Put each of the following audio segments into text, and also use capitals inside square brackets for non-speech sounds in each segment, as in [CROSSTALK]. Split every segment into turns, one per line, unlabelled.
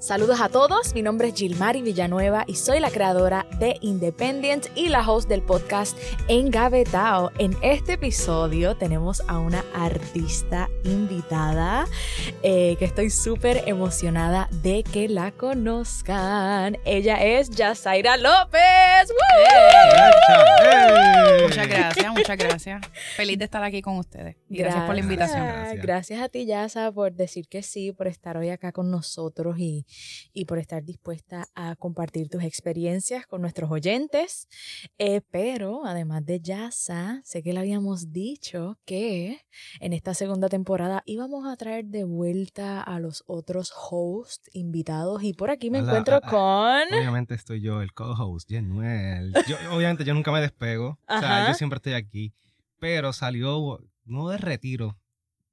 Saludos a todos, mi nombre es Gilmari Villanueva y soy la creadora de Independent y la host del podcast Engavetao. En este episodio tenemos a una artista invitada eh, que estoy súper emocionada de que la conozcan. Ella es Yasaira López.
Muchas gracias, muchas gracias. Feliz de estar aquí con ustedes. gracias, por la invitación.
Gracias. gracias a ti, Yasa, por decir que sí, por estar hoy acá con nosotros y y por estar dispuesta a compartir tus experiencias con nuestros oyentes. Eh, pero además de Yasa, sé que le habíamos dicho que en esta segunda temporada íbamos a traer de vuelta a los otros hosts invitados y por aquí me encuentro con...
Obviamente estoy yo, el co-host, Genuel. Yo, obviamente yo nunca me despego, o sea, yo siempre estoy aquí, pero salió, no de retiro,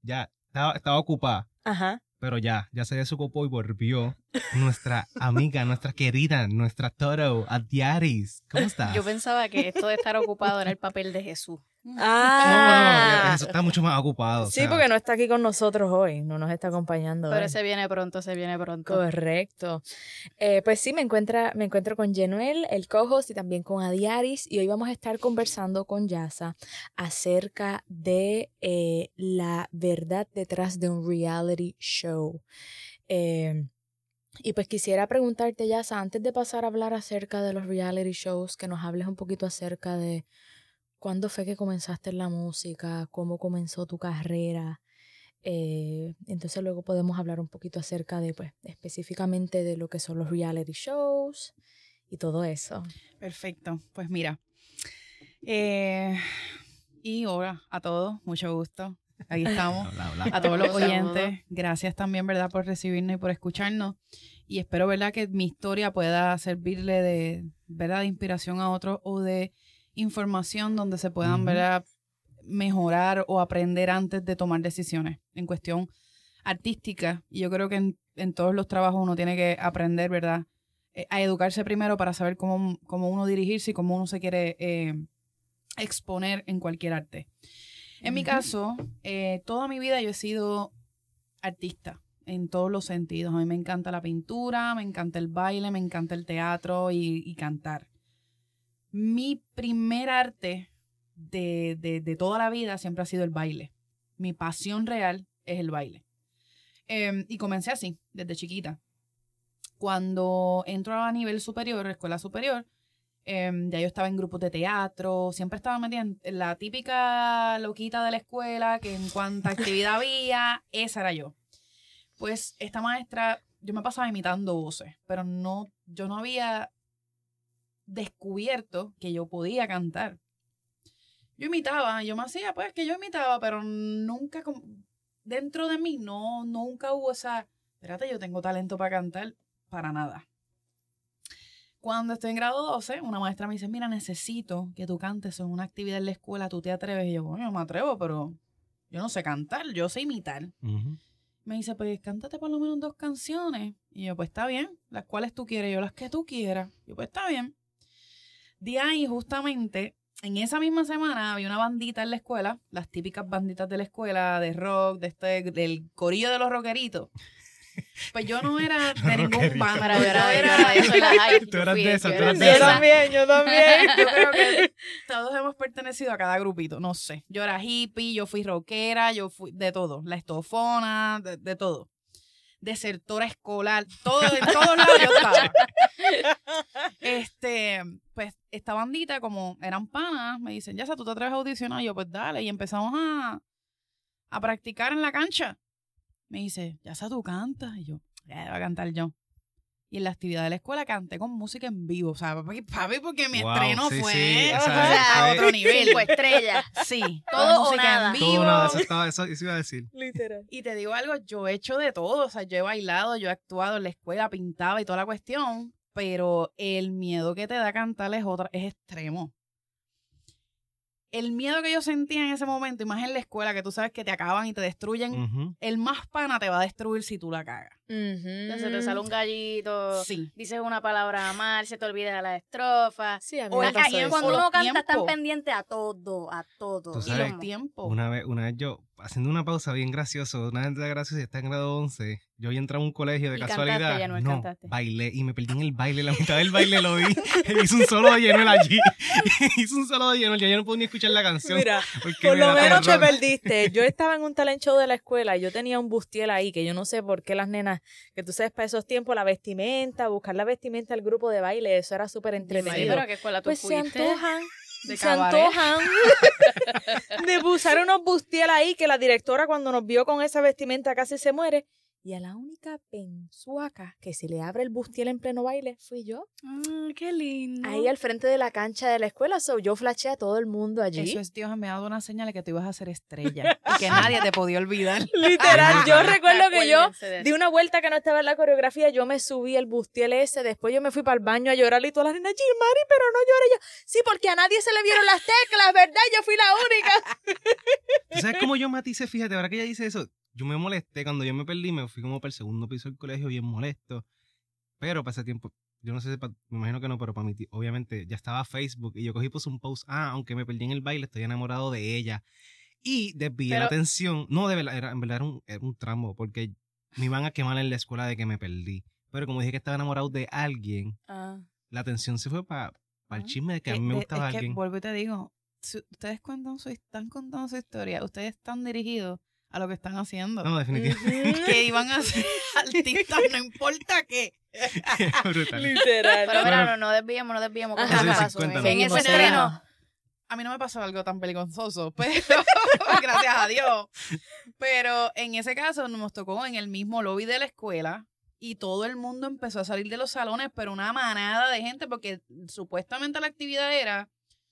ya estaba, estaba ocupada. Ajá pero ya, ya se desocupó y volvió nuestra amiga, nuestra querida, nuestra Toro, Adiaris. ¿Cómo estás?
Yo pensaba que esto de estar ocupado era el papel de Jesús.
Ah. No, está mucho más ocupado.
Sí, porque no está aquí con nosotros hoy, no nos está acompañando.
Pero se viene pronto, se viene pronto.
Correcto. Eh, pues sí, me, encuentra, me encuentro con Jenuel, el co-host, y también con Adiaris, y hoy vamos a estar conversando con Yasa acerca de eh, la verdad detrás de un reality show. Eh, y pues quisiera preguntarte, Yasa, antes de pasar a hablar acerca de los reality shows, que nos hables un poquito acerca de ¿Cuándo fue que comenzaste en la música? ¿Cómo comenzó tu carrera? Eh, entonces luego podemos hablar un poquito acerca de, pues, específicamente de lo que son los reality shows y todo eso.
Perfecto. Pues mira. Eh, y ahora a todos, mucho gusto. Ahí estamos. [LAUGHS] A todos los oyentes, gracias también, ¿verdad?, por recibirnos y por escucharnos. Y espero, ¿verdad?, que mi historia pueda servirle de, ¿verdad?, de inspiración a otros o de información donde se puedan mejorar o aprender antes de tomar decisiones en cuestión artística. Y yo creo que en, todos los trabajos uno tiene que aprender, ¿verdad? Eh, a educarse primero para saber cómo, cómo, uno dirigirse y cómo uno se quiere eh, exponer en cualquier arte. En mi caso, eh, toda mi vida yo he sido artista en todos los sentidos. A mí me encanta la pintura, me encanta el baile, me encanta el teatro y cantar mi primer arte de, toda la vida siempre ha sido el baile. Mi pasión real es el baile. Em, y comencé así, desde chiquita. Cuando entro a nivel superior, escuela superior, em, ya yo estaba en grupos de teatro, siempre estaba metida en la típica loquita de la escuela, que en cuanta actividad [LAUGHS] había, esa era yo. Pues esta maestra, yo me pasaba imitando voces, pero no, yo no había descubierto que yo podía cantar. Yo imitaba, yo me hacía, pues que yo imitaba, pero nunca, dentro de mí, no, nunca hubo esa, espérate, yo tengo talento para cantar, para nada. Cuando estoy en grado 12, una maestra me dice, mira, necesito que tú cantes en una actividad en la escuela, tú te atreves. Y yo, bueno, me atrevo, pero yo no sé cantar, yo sé imitar. Me dice, pues cántate por lo menos dos canciones. Y yo, pues está bien, las cuales tú quieres, yo las que tú quieras. yo, pues está bien. De ahí, justamente, en esa misma semana había una bandita en la escuela, las típicas banditas de la escuela, de rock, de este, del corillo de los rockeritos. Pues yo no era [LAUGHS] de ningún band, pero yo era, la high.
Tú eras de esa, tú eras
de esa. Yo también, yo también. [LAUGHS]
Yo creo que todos hemos pertenecido a cada grupito, no sé. Yo era hippie, yo fui rockera, yo fui de todo, la estofona, de, de todo desertora escolar, todo, en todos lados yo estaba. [LAUGHS] [LAUGHS] Este, pues esta bandita, como eran panas, me dicen, ya tú te atreves a audicionar, yo pues dale, y empezamos a, a practicar en la cancha. Me dice, ya tú cantas, y yo, ya voy a cantar yo. Y en la actividad de la escuela canté con música en vivo. O sea, papi, porque mi estreno fue a otro nivel.
Cinco estrellas.
Sí. Todo música en vivo. Todo
nada, eso, estaba, eso, iba a decir.
Literal.
Y te digo algo, yo he hecho de todo. O sea, yo he bailado, yo he actuado en la escuela, pintaba y toda la cuestión. Pero el miedo que te da cantar es, otra, es extremo el miedo que yo sentía en ese momento, y más en la escuela, que tú sabes que te acaban y te destruyen, el más pana te va a destruir si tú la cagas.
Entonces te sale un gallito, dices una palabra mal, se te olvida la estrofa. Sí, a mí cuando uno canta están pendiente a todo, a todo.
y los tiempos. Una vez, una vez yo, haciendo una pausa bien gracioso, una gente graciosa y está en grado 11. Yo había entrado a un colegio de casualidad. no, bailé y me perdí en el baile. La mitad del baile lo vi. [LAUGHS] Hice un solo de lleno allí. [LAUGHS] Hice un solo de lleno. Ya yo no pude ni escuchar la canción.
Mira, por lo menos te perdiste. Yo estaba en un talent show de la escuela y yo tenía un bustiel ahí que yo no sé por qué las nenas, que tú sabes, para esos tiempos, la vestimenta, buscar la vestimenta al grupo de baile, eso era súper entretenido.
¿Pero qué escuela tú
pues se antojan de se antojan. [LAUGHS] De usar unos bustiel ahí que la directora cuando nos vio con esa vestimenta casi se muere y a la única pensuaca que se le abre el bustiel en pleno baile fui yo.
Ah, qué lindo.
Ahí al frente de la cancha de la escuela, so, yo flasheé a todo el mundo allí.
Eso es Dios me ha dado una señal de que tú ibas a ser estrella [LAUGHS] y que nadie te podía olvidar. [LAUGHS]
Literal, yo recuerdo que yo di una vuelta que no estaba en la coreografía, yo me subí el bustiel ese, después yo me fui para el baño a llorar y todas las nenas, Gilmari, pero no lloré yo. Sí, porque a nadie se le vieron las teclas, ¿verdad? Yo fui la única. [LAUGHS]
¿Sabes cómo yo matice? Fíjate, ahora que ella dice eso, yo me molesté cuando yo me perdí, me fui como para el segundo piso del colegio bien molesto. Pero para ese tiempo, yo no sé, si me imagino que no, pero para mí, obviamente, ya estaba Facebook y yo cogí puse un post, ah, aunque me perdí en el baile, estoy enamorado de ella. Y desvié la atención, no, de verdad, era, en verdad era un, era un tramo, porque me iban a quemar en la escuela de que me perdí. Pero como dije que estaba enamorado de alguien, ah. la atención se fue para el ah. chisme de que a mí me gustaba
es
alguien.
Que, vuelvo y te digo, ustedes cuando están contando su historia, ustedes están dirigidos a lo que están haciendo.
No, definitivamente.
que iban a ser [LAUGHS] artistas, no importa qué. [LAUGHS]
Literal.
Pero mira, no, no desviemos, no desviemos. En ese estreno.
A mí no me pasó algo tan peligroso, [LAUGHS] pero gracias a Dios. Pero en ese caso nos tocó en el mismo lobby de la escuela y todo el mundo empezó a salir de los salones, pero una manada de gente, porque supuestamente la actividad era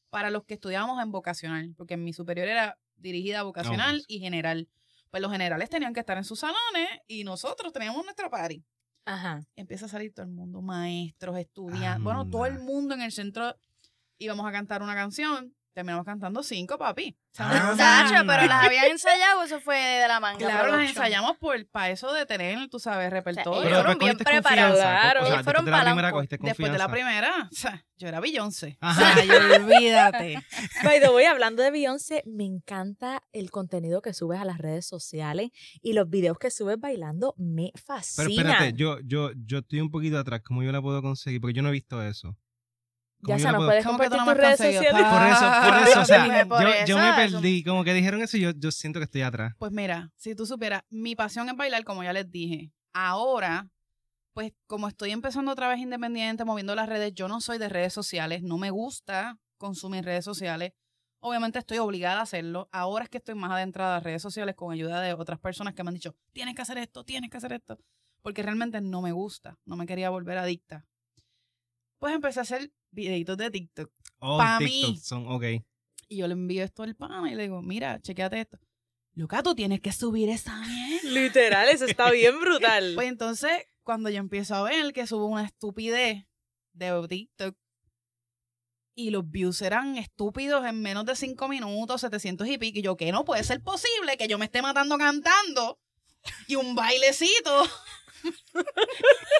para los que estudiábamos en vocacional, porque en mi superior era dirigida vocacional y general pues los generales tenían que estar en sus salones y nosotros teníamos nuestra party. Ajá. Empieza a salir todo el mundo, maestros, estudiantes, bueno, todo el mundo en el centro íbamos a cantar una canción terminamos cantando cinco, papi.
Ah, pero las habían [LAUGHS] ensayado, eso fue de la manga.
Claro, las ensayamos por, para eso de tener, tú sabes, repertorio.
pero fueron bien preparados. Claro,
o sea,
fueron
de la primera cogiste
Después de la primera, o sea, yo era Beyoncé. Ajá. O [LAUGHS] olvídate.
By the way, hablando de Beyoncé, me encanta el contenido que subes a las redes sociales y los videos que subes bailando me fascinan.
Pero espérate, yo, yo, yo estoy un poquito atrás, ¿cómo yo la puedo conseguir? Porque yo no he visto eso.
Ya se nos puedes compartir tus redes sociales.
Por eso, por eso, o sea, [LAUGHS] yo, yo, me perdí, como que dijeron eso y yo, yo siento que estoy atrás.
Pues mira, si tú supieras, mi pasión es bailar, como ya les dije. Ahora, pues como estoy empezando otra vez independiente, moviendo las redes, yo no soy de redes sociales, no me gusta consumir redes sociales. Obviamente estoy obligada a hacerlo. Ahora es que estoy más adentrada a las redes sociales con ayuda de otras personas que me han dicho, tienes que hacer esto, tienes que hacer esto. Porque realmente no me gusta, no me quería volver adicta. Pues empecé a hacer videitos de TikTok.
Oh, para mí. son, ok.
Y yo le envío esto al pana y le digo, mira, chequeate esto. Luca, tú tienes que subir esa mierda.
Literal, eso está bien [LAUGHS] brutal.
pues entonces, cuando yo empiezo a ver que subo una estupidez de TikTok y los views eran estúpidos en menos de cinco minutos, 700 y pico, y yo, que no puede ser posible que yo me esté matando cantando y un bailecito [LAUGHS]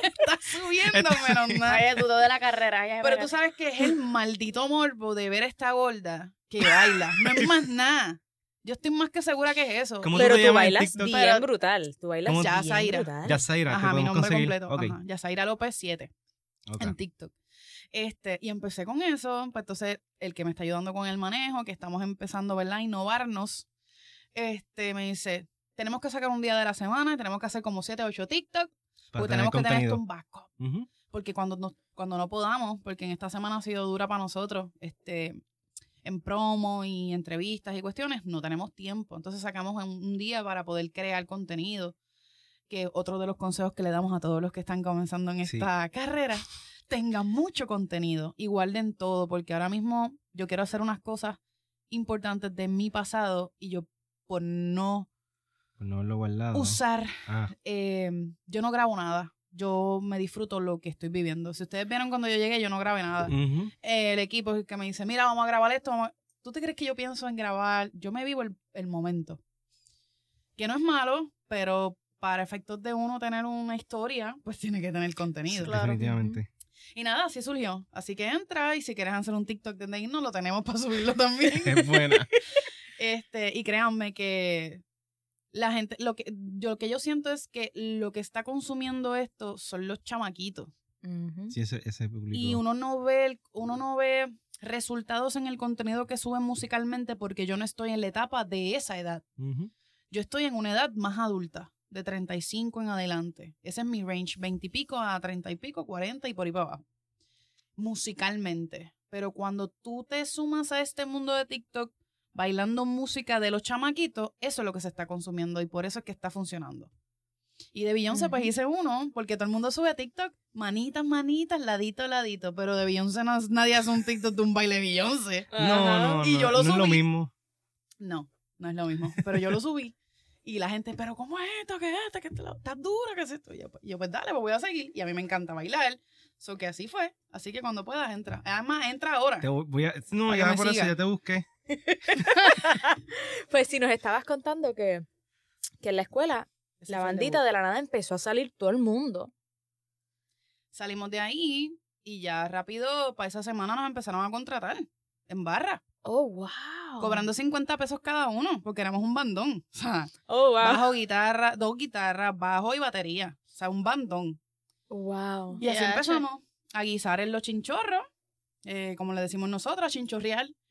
Está subiendo menos nada.
dudó de la carrera.
Pero tú sabes que es el maldito morbo de ver a esta gorda que baila. No es más nada. Yo estoy más que segura que es eso.
Pero tú bailas bien brutal. Tú bailas
ya
brutal.
Yasaira.
Ajá, mi nombre completo. Okay. Yasaira López 7. En TikTok. Este, y empecé con eso. Pues entonces, el que me está ayudando con el manejo, que estamos empezando, ¿verdad? A innovarnos. Este, me dice, tenemos que sacar un día de la semana, y tenemos que hacer como 7, 8 TikTok, porque tenemos que tener esto un backup. Porque cuando no, cuando no podamos, porque en esta semana ha sido dura para nosotros, este, en promo y entrevistas y cuestiones, no tenemos tiempo. Entonces sacamos un día para poder crear contenido, que otro de los consejos que le damos a todos los que están comenzando en esta carrera, tengan mucho contenido y guarden todo, porque ahora mismo yo quiero hacer unas cosas importantes de mi pasado y yo por no
no lo guardado.
Usar. Ah. Em, yo no grabo nada. Yo me disfruto lo que estoy viviendo. Si ustedes vieron cuando yo llegué, yo no grabé nada. el equipo es el que me dice, mira, vamos a grabar esto. ¿Tú te crees que yo pienso en grabar? Yo me vivo el, momento. Que no es malo, pero para efectos de uno tener una historia, pues tiene que tener contenido.
Definitivamente.
Y nada, así surgió. Así que entra y si quieres hacer un TikTok de no lo tenemos para subirlo [LAUGHS] también.
es buena. [LAUGHS]
Este, y créanme que La gente, lo que yo, lo que yo siento es que lo que está consumiendo esto son los chamaquitos.
Sí, ese, ese público.
Y uno no ve, uno no ve resultados en el contenido que suben musicalmente porque yo no estoy en la etapa de esa edad. Yo estoy en una edad más adulta, de 35 en adelante. Ese es mi range, 20 y pico a 30 y pico, 40 y por ahí para abajo. Musicalmente. Pero cuando tú te sumas a este mundo de TikTok bailando música de los chamaquitos, eso es lo que se está consumiendo y por eso es que está funcionando. Y de Beyoncé, pues hice uno, porque todo el mundo sube a TikTok, manitas, manitas, ladito, ladito. Pero de Beyoncé nadie hace un TikTok de un baile de Beyoncé. [LAUGHS]
No, no, y yo lo no es lo mismo.
No, no es lo mismo. Pero yo lo subí. Y la gente, pero ¿cómo es esto? ¿Qué es esto? ¿Qué ¿Estás dura? ¿Qué es esto? Y yo, pues dale, pues voy a seguir. Y a mí me encanta bailar. So que así fue. Así que cuando puedas, entra. Además, entra ahora.
voy a, no, ya por eso ya te busqué. [LAUGHS]
pues si nos estabas contando que, que en la escuela la bandita de la nada empezó a salir todo el mundo.
Salimos de ahí y ya rápido para esa semana nos empezaron a contratar en barra.
Oh, wow.
Cobrando 50 pesos cada uno, porque éramos un bandón. O sea,
oh, wow.
bajo, guitarra, dos guitarras, bajo y batería. O sea, un bandón.
Wow.
Y así empezamos a guisar en los chinchorros, eh, como le decimos nosotros,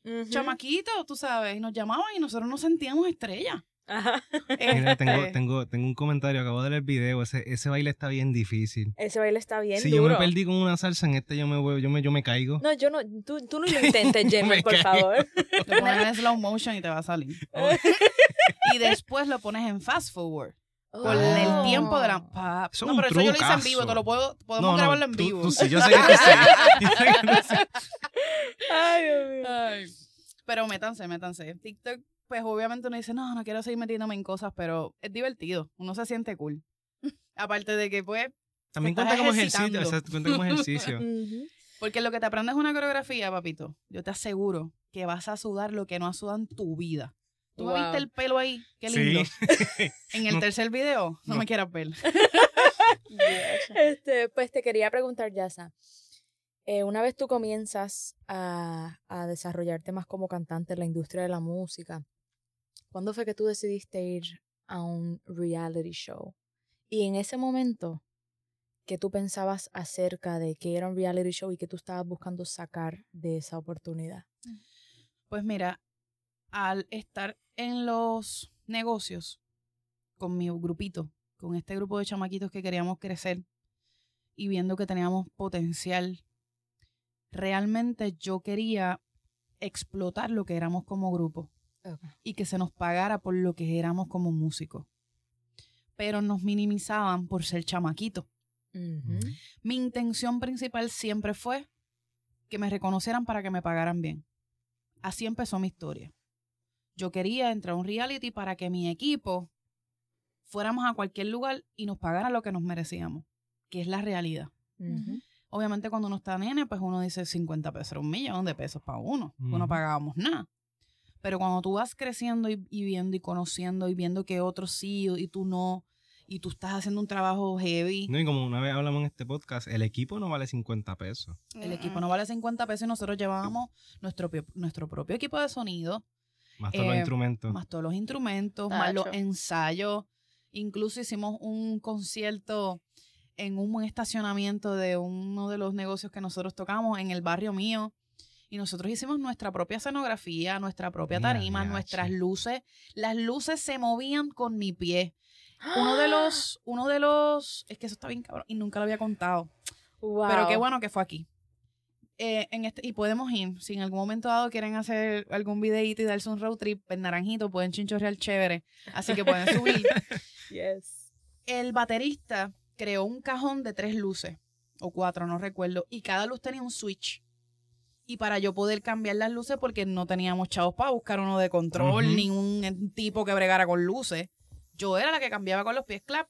chinchorreal. Chamaquito, tú sabes, y nos llamaban y nosotros nos sentíamos estrellas.
Ajá. Mira, tengo, este tengo, tengo un comentario, acabo de ver el video, ese, ese baile está bien difícil.
Ese baile está bien
Si yo me perdí con una salsa, en este yo me, yo me, yo me caigo.
No, yo no, tú, tú no lo [LAUGHS] intentes, Jenny, por favor. [LAUGHS]
Lo pones en slow motion y te va a salir. [LAUGHS] y después lo pones en fast forward. Con el oh. tiempo de la... no, pero eso yo lo hice en vivo, te lo puedo, podemos grabarlo en vivo.
Tú, sí, yo sé que [LAUGHS] sí.
Ay, Dios mío. Ay. Pero métanse, métanse. TikTok pues obviamente uno dice, no, no quiero seguir metiéndome en cosas, pero es divertido, uno se siente cool. [LAUGHS] Aparte de que, pues...
También cuenta como ejercicio, o sea, cuenta como ejercicio. [LAUGHS]
Porque lo que te aprendes es una coreografía, papito, yo te aseguro que vas a sudar lo que no has sudado en tu vida. ¿Tú viste el pelo ahí? Qué lindo. [LAUGHS] en el tercer video, no, me quieras ver. [LAUGHS]
este, pues te quería preguntar, Yasa. Eh, una vez tú comienzas a, a desarrollarte más como cantante en la industria de la música, ¿Cuándo fue que tú decidiste ir a un reality show? Y en ese momento, ¿qué tú pensabas acerca de que era un reality show y que tú estabas buscando sacar de esa oportunidad?
Pues mira, al estar en los negocios con mi grupito, con este grupo de chamaquitos que queríamos crecer y viendo que teníamos potencial, realmente yo quería explotar lo que éramos como grupo y que se nos pagara por lo que éramos como músicos. Pero nos minimizaban por ser chamaquitos. Mi intención principal siempre fue que me reconocieran para que me pagaran bien. Así empezó mi historia. Yo quería entrar a un reality para que mi equipo fuéramos a cualquier lugar y nos pagaran lo que nos merecíamos, que es la realidad. Obviamente cuando uno está nene, pues uno dice 50 pesos, un millón de pesos para uno. No pagábamos nada. Pero cuando tú vas creciendo y, viendo y conociendo y viendo que otros sí y tú no, y tú estás haciendo un trabajo heavy.
No, y como una vez hablamos en este podcast, el equipo no vale 50 pesos.
El equipo no vale 50 pesos y nosotros llevábamos nuestro, nuestro propio equipo de sonido.
Más todos los eh, instrumentos.
Más todos los instrumentos, más los ensayos. Incluso hicimos un concierto en un estacionamiento de uno de los negocios que nosotros tocamos en el barrio mío y nosotros hicimos nuestra propia escenografía, nuestra propia tarima, nuestras luces. Las luces se movían con mi pie. Uno de [GASPS] los, uno de los, es que eso está bien cabrón y nunca lo había contado. Pero qué bueno que fue aquí. Eh, en este, y podemos ir, si en algún momento dado quieren hacer algún videíto y darse un road trip en Naranjito, pueden chinchorrear chévere. Así que pueden subir. [LAUGHS]
yes.
El baterista creó un cajón de tres luces, o cuatro, no recuerdo, y cada luz tenía un switch y para yo poder cambiar las luces porque no teníamos chavos para buscar uno de control, ni un tipo que bregara con luces. Yo era la que cambiaba con los pies clap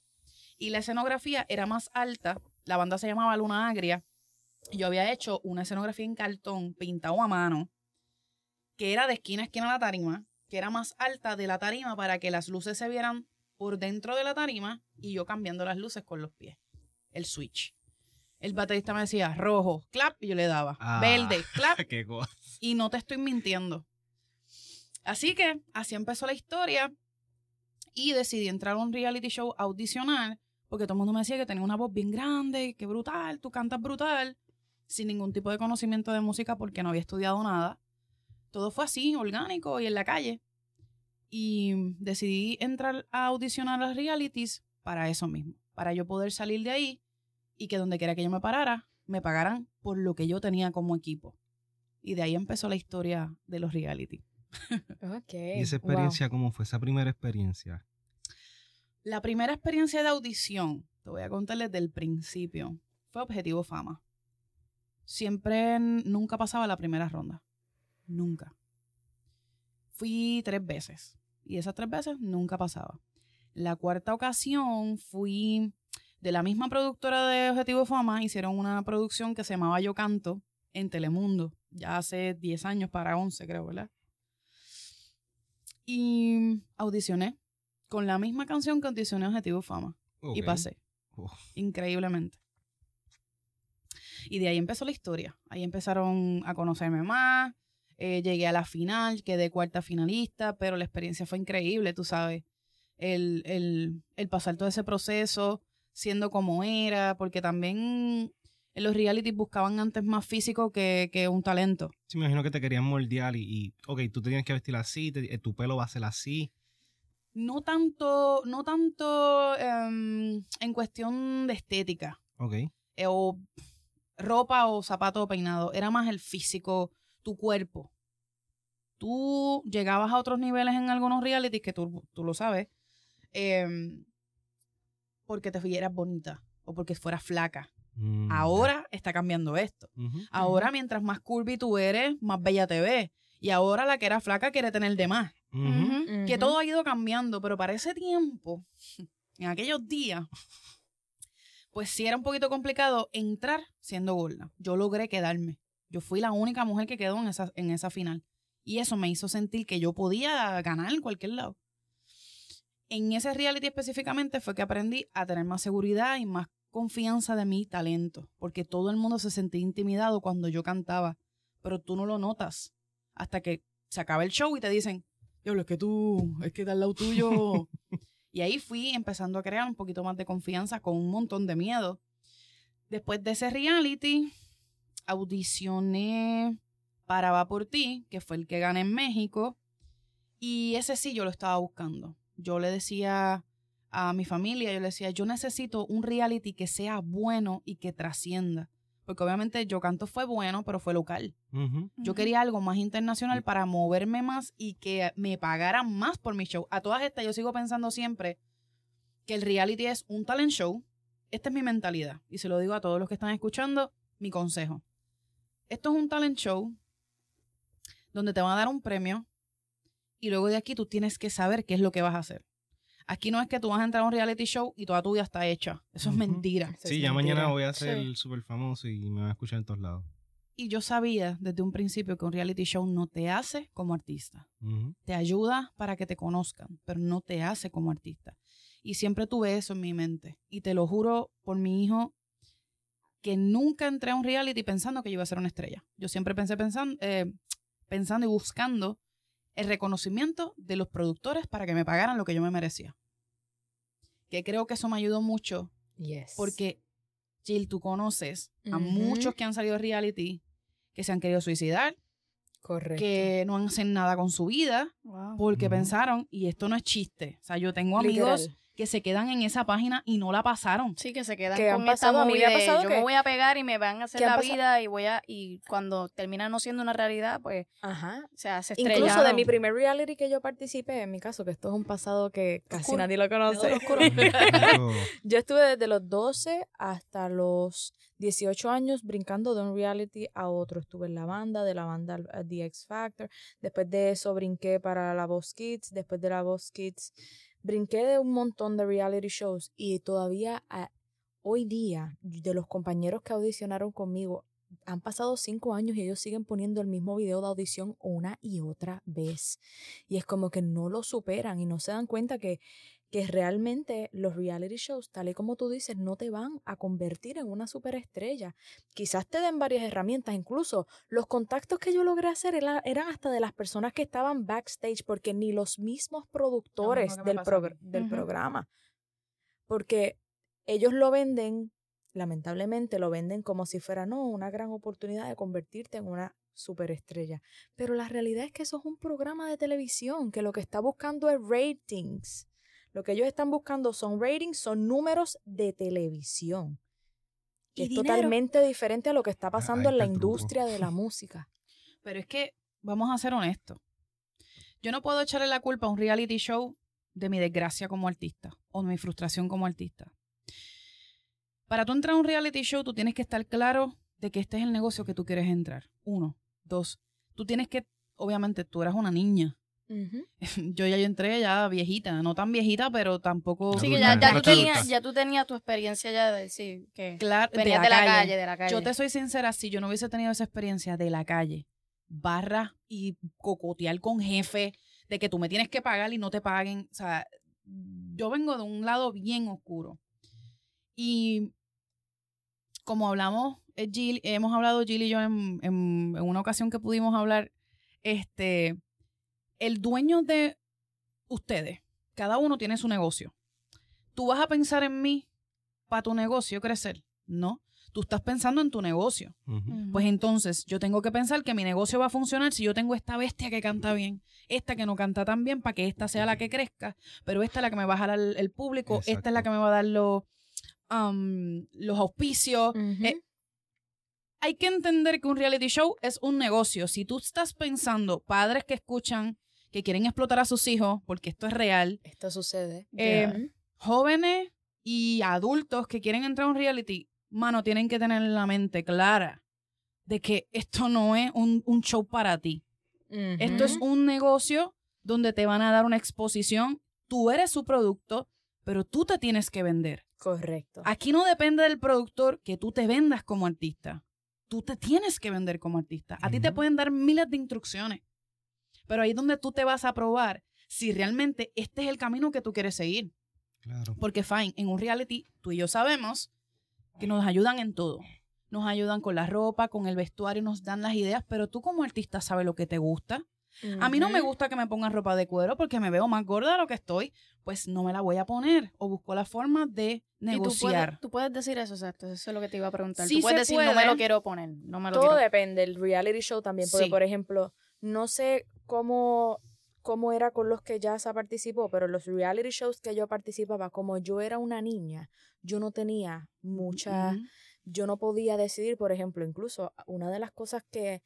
y la escenografía era más alta. La banda se llamaba Luna Agria. Yo había hecho una escenografía en cartón pintado a mano que era de esquina a esquina la tarima, que era más alta de la tarima para que las luces se vieran por dentro de la tarima y yo cambiando las luces con los pies. El switch el baterista me decía rojo, clap, y yo le daba. Ah, verde, [LAUGHS] clap.
Qué
y no te estoy mintiendo. Así que así empezó la historia. Y decidí entrar a un reality show a audicionar porque todo el mundo me decía que tenía una voz bien grande, que brutal, tú cantas brutal, sin ningún tipo de conocimiento de música porque no había estudiado nada. Todo fue así, orgánico y en la calle. Y decidí entrar a audicionar a las realities para eso mismo, para yo poder salir de ahí y que donde quiera que yo me parara, me pagaran por lo que yo tenía como equipo. Y de ahí empezó la historia de los reality.
Okay. ¿Y esa experiencia cómo fue? Esa primera experiencia.
La primera experiencia de audición, te voy a contar desde el principio, fue Objetivo Fama. Siempre, nunca pasaba la primera ronda. Nunca. Fui tres veces. Y esas tres veces nunca pasaba. La cuarta ocasión fui de la misma productora de Objetivo Fama. Hicieron una producción que se llamaba Yo Canto en Telemundo. Ya hace 10 años para 11, creo, ¿verdad? Y audicioné con la misma canción que audicioné Objetivo Fama. Y pasé. Increíblemente. Y de ahí empezó la historia. Ahí empezaron a conocerme más. Eh, llegué a la final, quedé cuarta finalista, pero la experiencia fue increíble, tú sabes. El, el, el pasar todo ese proceso, siendo como era, porque también en los reality buscaban antes más físico que, que un talento.
Sí, me imagino que te querían moldear y, y ok, tú te tienes que vestir así, eh, tu pelo va a ser así.
No tanto, no tanto em, en cuestión de estética.
Ok.
Eh, o ropa o zapato o peinado. Era más el físico, tu cuerpo. Tú llegabas a otros niveles en algunos realities, que tú, tú lo sabes, em, porque te vieras bonita o porque fueras flaca. Mm, ahora está cambiando esto. Ahora, mientras más curvy tú eres, más bella te ves. Y ahora la que era flaca quiere tener de más. Que todo ha ido cambiando, pero para ese tiempo, en aquellos días, pues sí era un poquito complicado entrar siendo gorda. Yo logré quedarme. Yo fui la única mujer que quedó en esa, en esa final. Y eso me hizo sentir que yo podía ganar en cualquier lado. En ese reality específicamente fue que aprendí a tener más seguridad y más confianza de mi talento, porque todo el mundo se sentía intimidado cuando yo cantaba, pero tú no lo notas hasta que se acaba el show y te dicen, yo, es que tú, es que al lado tuyo. [LAUGHS] y ahí fui empezando a crear un poquito más de confianza con un montón de miedo. Después de ese reality, audicioné para Va por ti, que fue el que gané en México, y ese sí yo lo estaba buscando. Yo le decía a mi familia, yo le decía, yo necesito un reality que sea bueno y que trascienda. Porque obviamente yo canto fue bueno, pero fue local. Yo quería algo más internacional para moverme más y que me pagaran más por mi show. A todas estas yo sigo pensando siempre que el reality es un talent show. Esta es mi mentalidad. Y se lo digo a todos los que están escuchando, mi consejo. Esto es un talent show donde te van a dar un premio y luego de aquí tú tienes que saber qué es lo que vas a hacer. Aquí no es que tú vas a entrar a un reality show y toda tu vida está hecha. Eso es mentira.
Sí, ya mañana voy a ser súper famoso y me van a escuchar en todos lados.
Y yo sabía desde un principio que un reality show no te hace como artista. Te ayuda para que te conozcan, pero no te hace como artista. Y siempre tuve eso en mi mente. Y te lo juro por mi hijo que nunca entré a un reality pensando que yo iba a ser una estrella. Yo siempre pensé pensando, eh, pensando y buscando el reconocimiento de los productores para que me pagaran lo que yo me merecía. Que creo que eso me ayudó mucho. Porque, Jill, tú conoces a muchos que han salido de reality que se han querido suicidar.
Correcto.
Que no hacen nada con su vida porque pensaron, y esto no es chiste. O sea, yo tengo amigos que se quedan en esa página y no la pasaron.
Sí, que se quedan con esa movida de, yo me voy a pegar y me van a hacer la vida y voy a y cuando termina no siendo una realidad, pues
Ajá.
o sea, se
estrella. Incluso de mi primer reality que yo participé, en mi caso, que esto es un pasado que casi nadie lo conoce. [LAUGHS] yo estuve desde los 12 hasta los 18 años brincando de un reality a otro. Estuve en la banda, de la banda The X Factor. Después de eso brinqué para la Voz Kids. Después de la Voz Kids brinqué de un montón de reality shows y todavía hoy día, de los compañeros que audicionaron conmigo, han pasado cinco años y ellos siguen poniendo el mismo video de audición una y otra vez. Y es como que no lo superan y no se dan cuenta que, que realmente los reality shows, tal y como tú dices, no te van a convertir en una superestrella. Quizás te den varias herramientas, incluso los contactos que yo logré hacer eran hasta de las personas que estaban backstage, porque ni los mismos productores del, del programa, porque ellos lo venden lamentablemente lo venden como si fuera, no, una gran oportunidad de convertirte en una superestrella. Pero la realidad es que eso es un programa de televisión que lo que está buscando es ratings. Lo que ellos están buscando son ratings, son números de televisión. Que es totalmente diferente a lo que está pasando en la industria de la [LAUGHS] música.
Pero es que, vamos a ser honestos. Yo no puedo echarle la culpa a un reality show de mi desgracia como artista o de mi frustración como artista. Para tú entrar a un reality show, tú tienes que estar claro de que este es el negocio que tú quieres entrar. Uno. Dos. Tú tienes que, obviamente, tú eras una niña. [LAUGHS] Yo ya yo entré ya viejita, no tan viejita, pero tampoco.
Sí, que ya, tú tenías, ya tú tenías tu experiencia ya de decir que
claro, de, la, calle. de la calle. Yo te soy sincera, si yo no hubiese tenido esa experiencia de la calle, barra y cocotear con jefe, de que tú me tienes que pagar y no te paguen, o sea, yo vengo de un lado bien oscuro. Y como hablamos, eh, hemos hablado Jill y yo en, en, una ocasión que pudimos hablar, este, el dueño de ustedes, cada uno tiene su negocio. ¿Tú vas a pensar en mí para tu negocio crecer? No. Tú estás pensando en tu negocio. Pues entonces yo tengo que pensar que mi negocio va a funcionar si yo tengo esta bestia que canta bien, esta que no canta tan bien, para que esta sea la que crezca, pero esta es la que me va a jalar el, público, esta es la que me va a dar los los auspicios. Eh, hay que entender que un reality show es un negocio. Si tú estás pensando, padres que escuchan, que quieren explotar a sus hijos, porque esto es real.
Esto sucede.
Eh, jóvenes y adultos que quieren entrar a un reality, mano, tienen que tener la mente clara de que esto no es un, show para ti. Esto es un negocio donde te van a dar una exposición. Tú eres su producto, pero tú te tienes que vender.
Correcto.
Aquí no depende del productor que tú te vendas como artista. Tú te tienes que vender como artista. A ti te pueden dar miles de instrucciones, pero ahí es donde tú te vas a probar si realmente este es el camino que tú quieres seguir. Claro. Porque, fine, en un reality, tú y yo sabemos que nos ayudan en todo. Nos ayudan con la ropa, con el vestuario, nos dan las ideas, pero tú como artista sabes lo que te gusta, a mí no me gusta que me pongan ropa de cuero porque me veo más gorda de lo que estoy, pues no me la voy a poner o busco la forma de negociar.
Tú puedes, decir eso, exacto, eso es lo que te iba a preguntar. tú puedes decir, no me lo quiero poner, no me lo
Todo depende, el reality show también, porque por ejemplo, no sé cómo cómo era con los que ya se participó, pero los reality shows que yo participaba, como yo era una niña, yo no tenía mucha, yo no podía decidir, por ejemplo, incluso una de las cosas que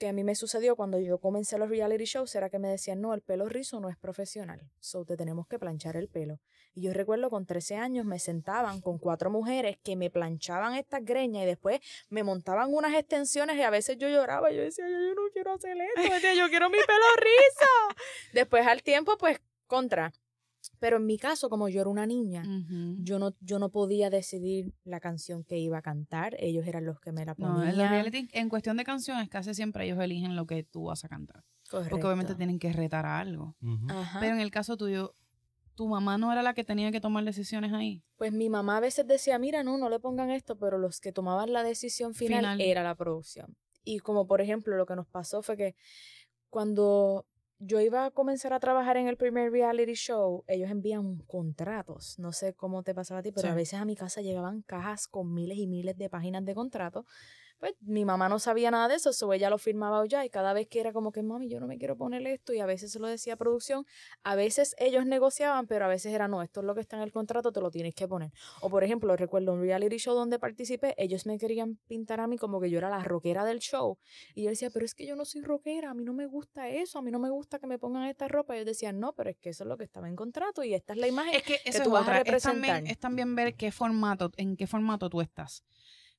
que a mí me sucedió cuando yo comencé los reality shows era que me decían, no, el pelo rizo no es profesional, so te tenemos que planchar el pelo. Y yo recuerdo con 13 años me sentaban con cuatro mujeres que me planchaban estas greñas y después me montaban unas extensiones y a veces yo lloraba y yo decía, yo, no quiero hacer esto, yo quiero mi pelo rizo. [LAUGHS] después al tiempo, pues, contra, pero en mi caso, como yo era una niña, yo, no, yo no podía decidir la canción que iba a cantar. Ellos eran los que me la ponían.
No, en, reality, en cuestión de canciones, casi siempre ellos eligen lo que tú vas a cantar. Correcto. Porque obviamente tienen que retar a algo. Pero en el caso tuyo, ¿tu mamá no era la que tenía que tomar decisiones ahí?
Pues mi mamá a veces decía, mira, no, no le pongan esto, pero los que tomaban la decisión final. era la producción. Y como por ejemplo, lo que nos pasó fue que cuando yo iba a comenzar a trabajar en el primer reality show, ellos envían contratos. No sé cómo te pasaba a ti, pero a veces a mi casa llegaban cajas con miles y miles de páginas de contratos pues mi mamá no sabía nada de eso, so ella lo firmaba ya y cada vez que era como que mami, yo no me quiero poner esto y a veces se lo decía producción, a veces ellos negociaban, pero a veces era no, esto es lo que está en el contrato, te lo tienes que poner. O por ejemplo, recuerdo un reality show donde participé, ellos me querían pintar a mí como que yo era la rockera del show y yo decía, pero es que yo no soy rockera, a mí no me gusta eso, a mí no me gusta que me pongan esta ropa. Y ellos decían, no, pero es que eso es lo que estaba en contrato y esta es la imagen
es que, eso tú vas a representar. Es también, ver qué formato, en qué formato tú estás.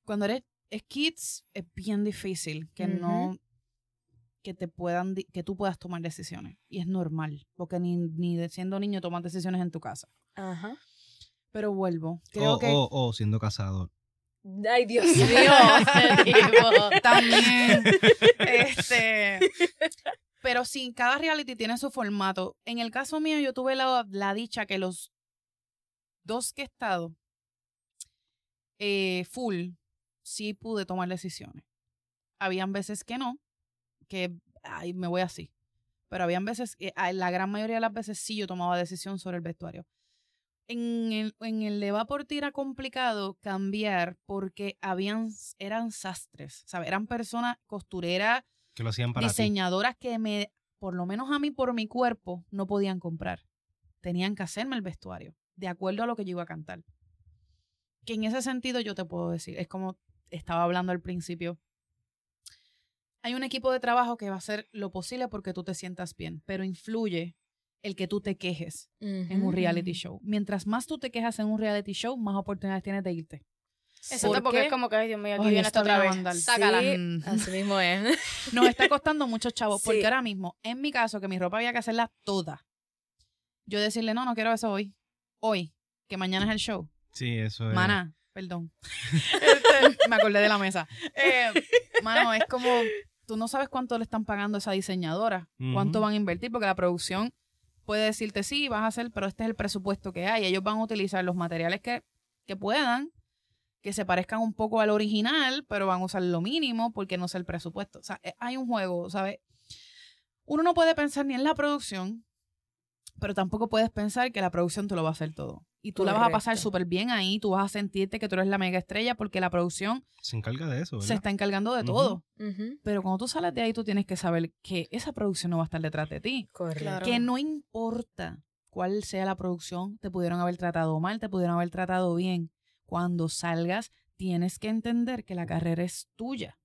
Cuando eres es kids es bien difícil que no que te puedan que tú puedas tomar decisiones y es normal porque ni, ni siendo niño tomas decisiones en tu casa
Ajá.
pero vuelvo
creo o, que o, siendo casado
Ay, Dios mío. [LAUGHS]
También. Este. [LAUGHS] Pero sí, cada reality tiene su formato. En el caso mío, yo tuve la, la dicha que los dos que he estado eh, full, sí pude tomar decisiones. Habían veces que no, que ay, me voy así. Pero habían veces, la gran mayoría de las veces sí yo tomaba decisión sobre el vestuario. En el, en el de Vaporti era complicado cambiar porque habían, eran sastres, ¿sabes? Eran personas costureras,
que lo hacían para
diseñadoras que me, por lo menos a mí, por mi cuerpo, no podían comprar. Tenían que hacerme el vestuario, de acuerdo a lo que yo iba a cantar. Que en ese sentido yo te puedo decir, es como estaba hablando al principio. Hay un equipo de trabajo que va a hacer lo posible porque tú te sientas bien, pero influye el que tú te quejes en un reality show. Mientras más tú te quejas en un reality show, más oportunidades tienes de irte.
Exacto, porque es como que, ay Dios mío, aquí viene esta otra vez. Sácala.
Sí, así mismo es. [LAUGHS]
Nos está costando muchos chavos, porque ahora mismo, en mi caso, que mi ropa había que hacerla toda. Yo decirle, no, no quiero eso hoy. Hoy, que mañana es el show.
Sí, eso es.
Mana, perdón. [LAUGHS] Este, me acordé de la mesa. Eh, mano, es como, tú no sabes cuánto le están pagando a esa diseñadora, cuánto van a invertir, porque la producción puede decirte, sí, vas a hacer, pero este es el presupuesto que hay. Ellos van a utilizar los materiales que, que puedan, que se parezcan un poco al original, pero van a usar lo mínimo porque no es el presupuesto. O sea, eh, hay un juego, ¿sabes? Uno no puede pensar ni en la producción, pero tampoco puedes pensar que la producción te lo va a hacer todo. Y tú la vas a pasar súper bien ahí, tú vas a sentirte que tú eres la mega estrella porque la producción
se encarga de eso.
Se está encargando de todo. Pero cuando tú sales de ahí, tú tienes que saber que esa producción no va a estar detrás de ti.
Correcto.
Que no importa cuál sea la producción, te pudieron haber tratado mal, te pudieron haber tratado bien. Cuando salgas, tienes que entender que la carrera es tuya.